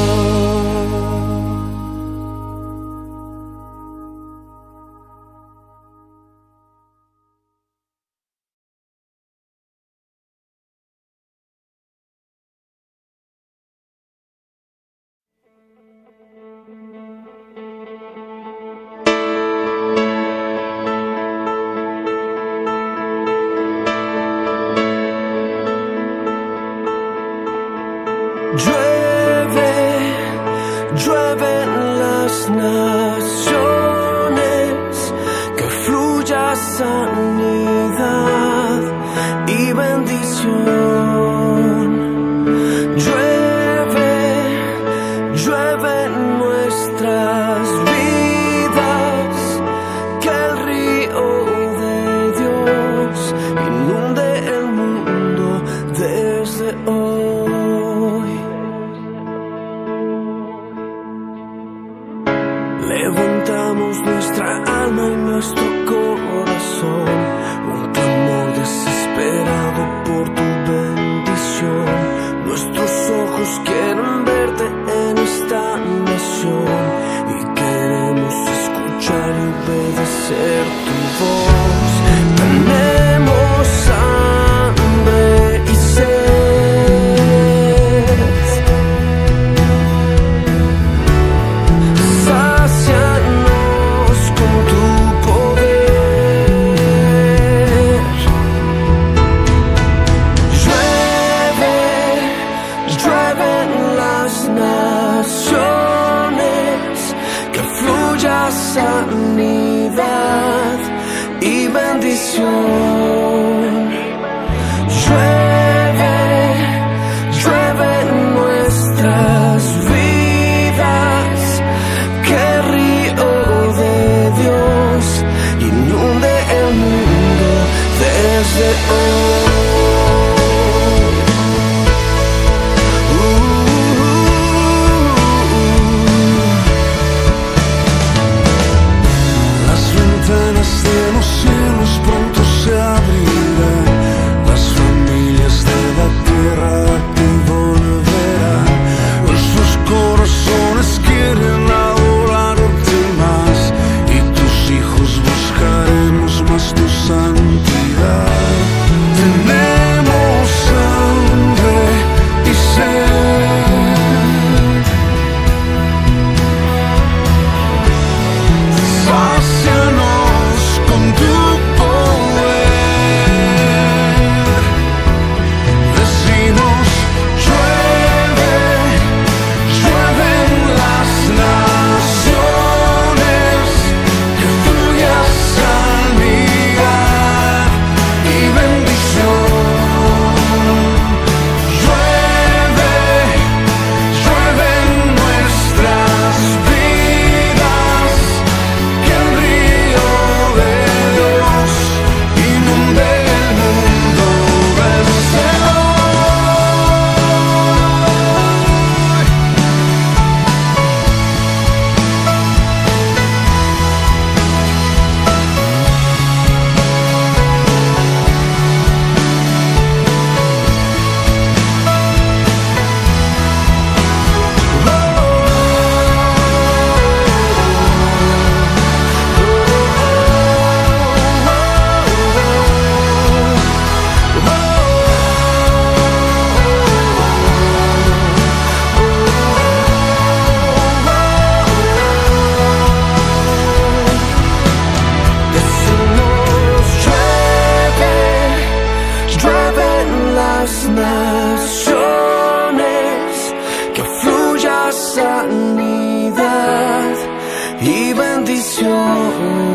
就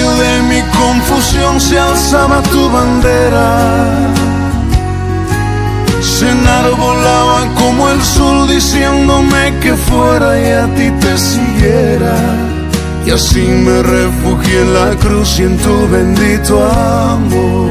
se alzaba tu bandera. Se enarbolaba como el sol diciéndome que fuera y a ti te siguiera. Y así me refugié en la cruz y en tu bendito amor.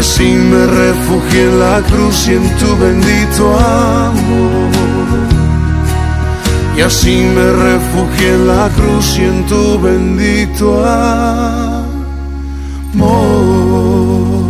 así me refugié en la cruz y en tu bendito amor. Y así me refugié en la cruz y en tu bendito amor.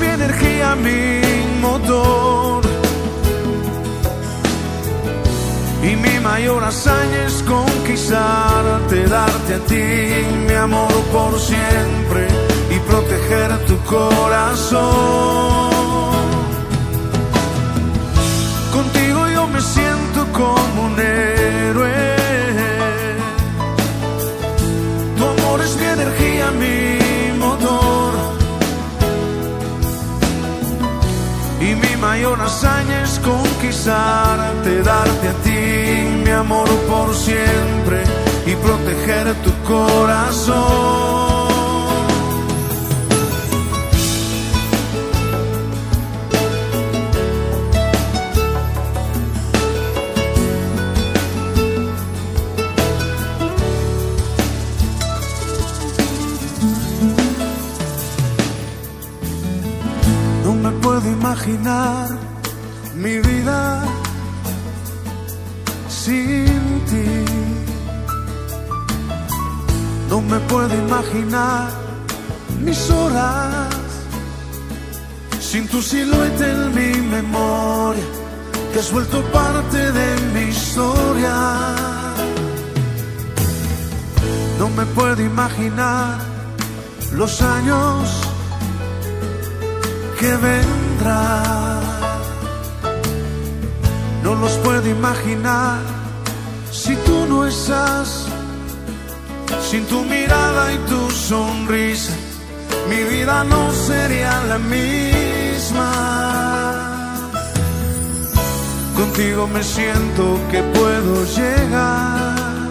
Mi energía, mi motor. Y mi mayor hazaña es conquistarte, darte a ti mi amor por siempre y proteger tu corazón. Contigo yo me siento como un héroe. Mayor hazaña es conquistarte, darte a ti mi amor por siempre y proteger tu corazón. Has vuelto parte de mi historia. No me puedo imaginar los años que vendrán. No los puedo imaginar si tú no estás. Sin tu mirada y tu sonrisa, mi vida no sería la misma. Contigo me siento que puedo llegar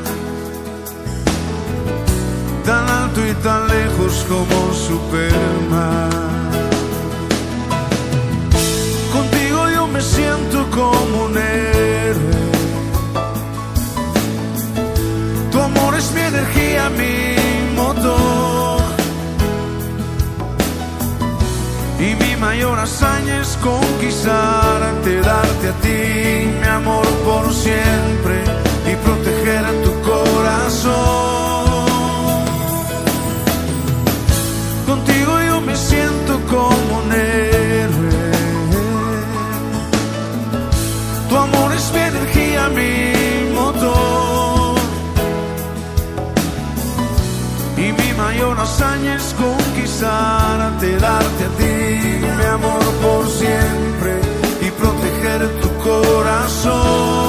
tan alto y tan lejos como Superman. Contigo yo me siento como un héroe. Tu amor es mi energía, mi motor. Mayor hazaña es conquistarte, darte a ti mi amor por siempre y proteger a tu corazón. Contigo yo me siento como un héroe. Tu amor es mi energía, mi motor. Y mi mayor hazaña es conquistarte, darte a ti mi amor por siempre y proteger tu corazón.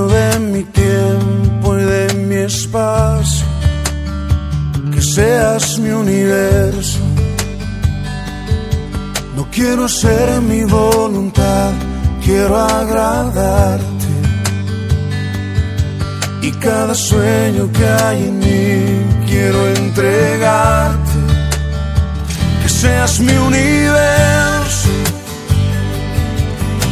de mi tiempo y de mi espacio. Que seas mi universo. No quiero ser mi voluntad, quiero agradarte y cada sueño que hay en mí quiero entregarte. Que seas mi universo,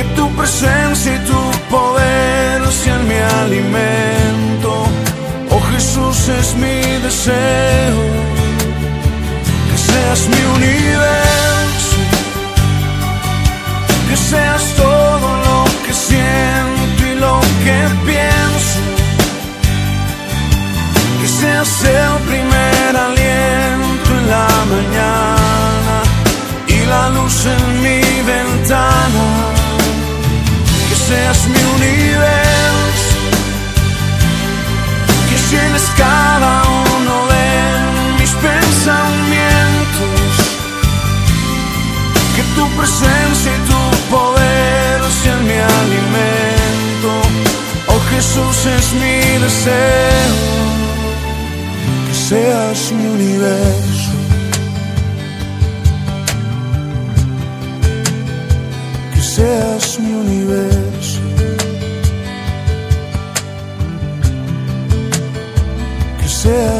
que tu presencia y tu poder sean mi alimento. Oh Jesús es mi deseo, que seas mi universo, que seas todo lo que siento y lo que pienso, que seas el primer aliento en la mañana y la luz en mi ventana. Que seas mi universo, que llenes cada uno de mis pensamientos. Que tu presencia y tu poder sean mi alimento. Oh Jesús es mi deseo seas mi universo. Que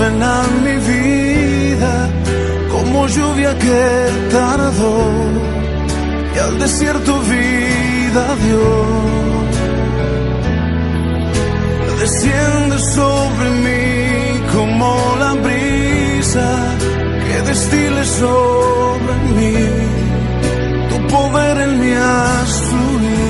ven a mi vida, como lluvia que tardó, y al desierto vida Dios desciende sobre mí como la brisa que destile sobre mí. Tu poder en mi haz y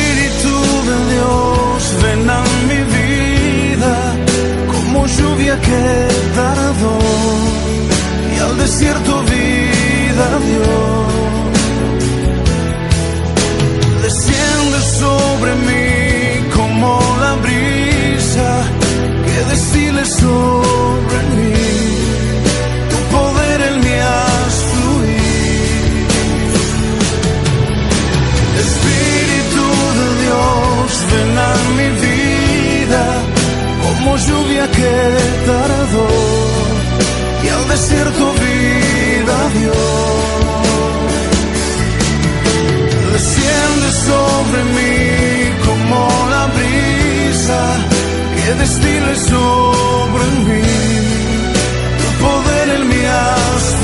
Dios, ven a mi vida como lluvia que tardó y al desierto vida Dios. Desciende sobre mí lluvia que tardó y al desierto vida Dios. Desciende sobre mí como la brisa que destile sobre mí. Tu poder en mi haz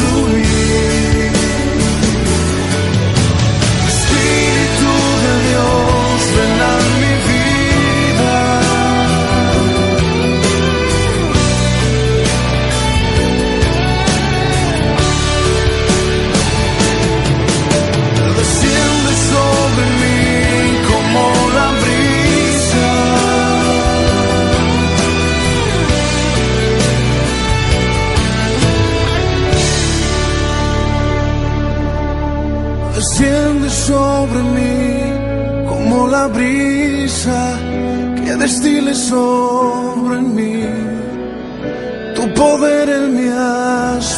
sobre mí como la brisa que destile sobre mí. Tu poder en mi fluir.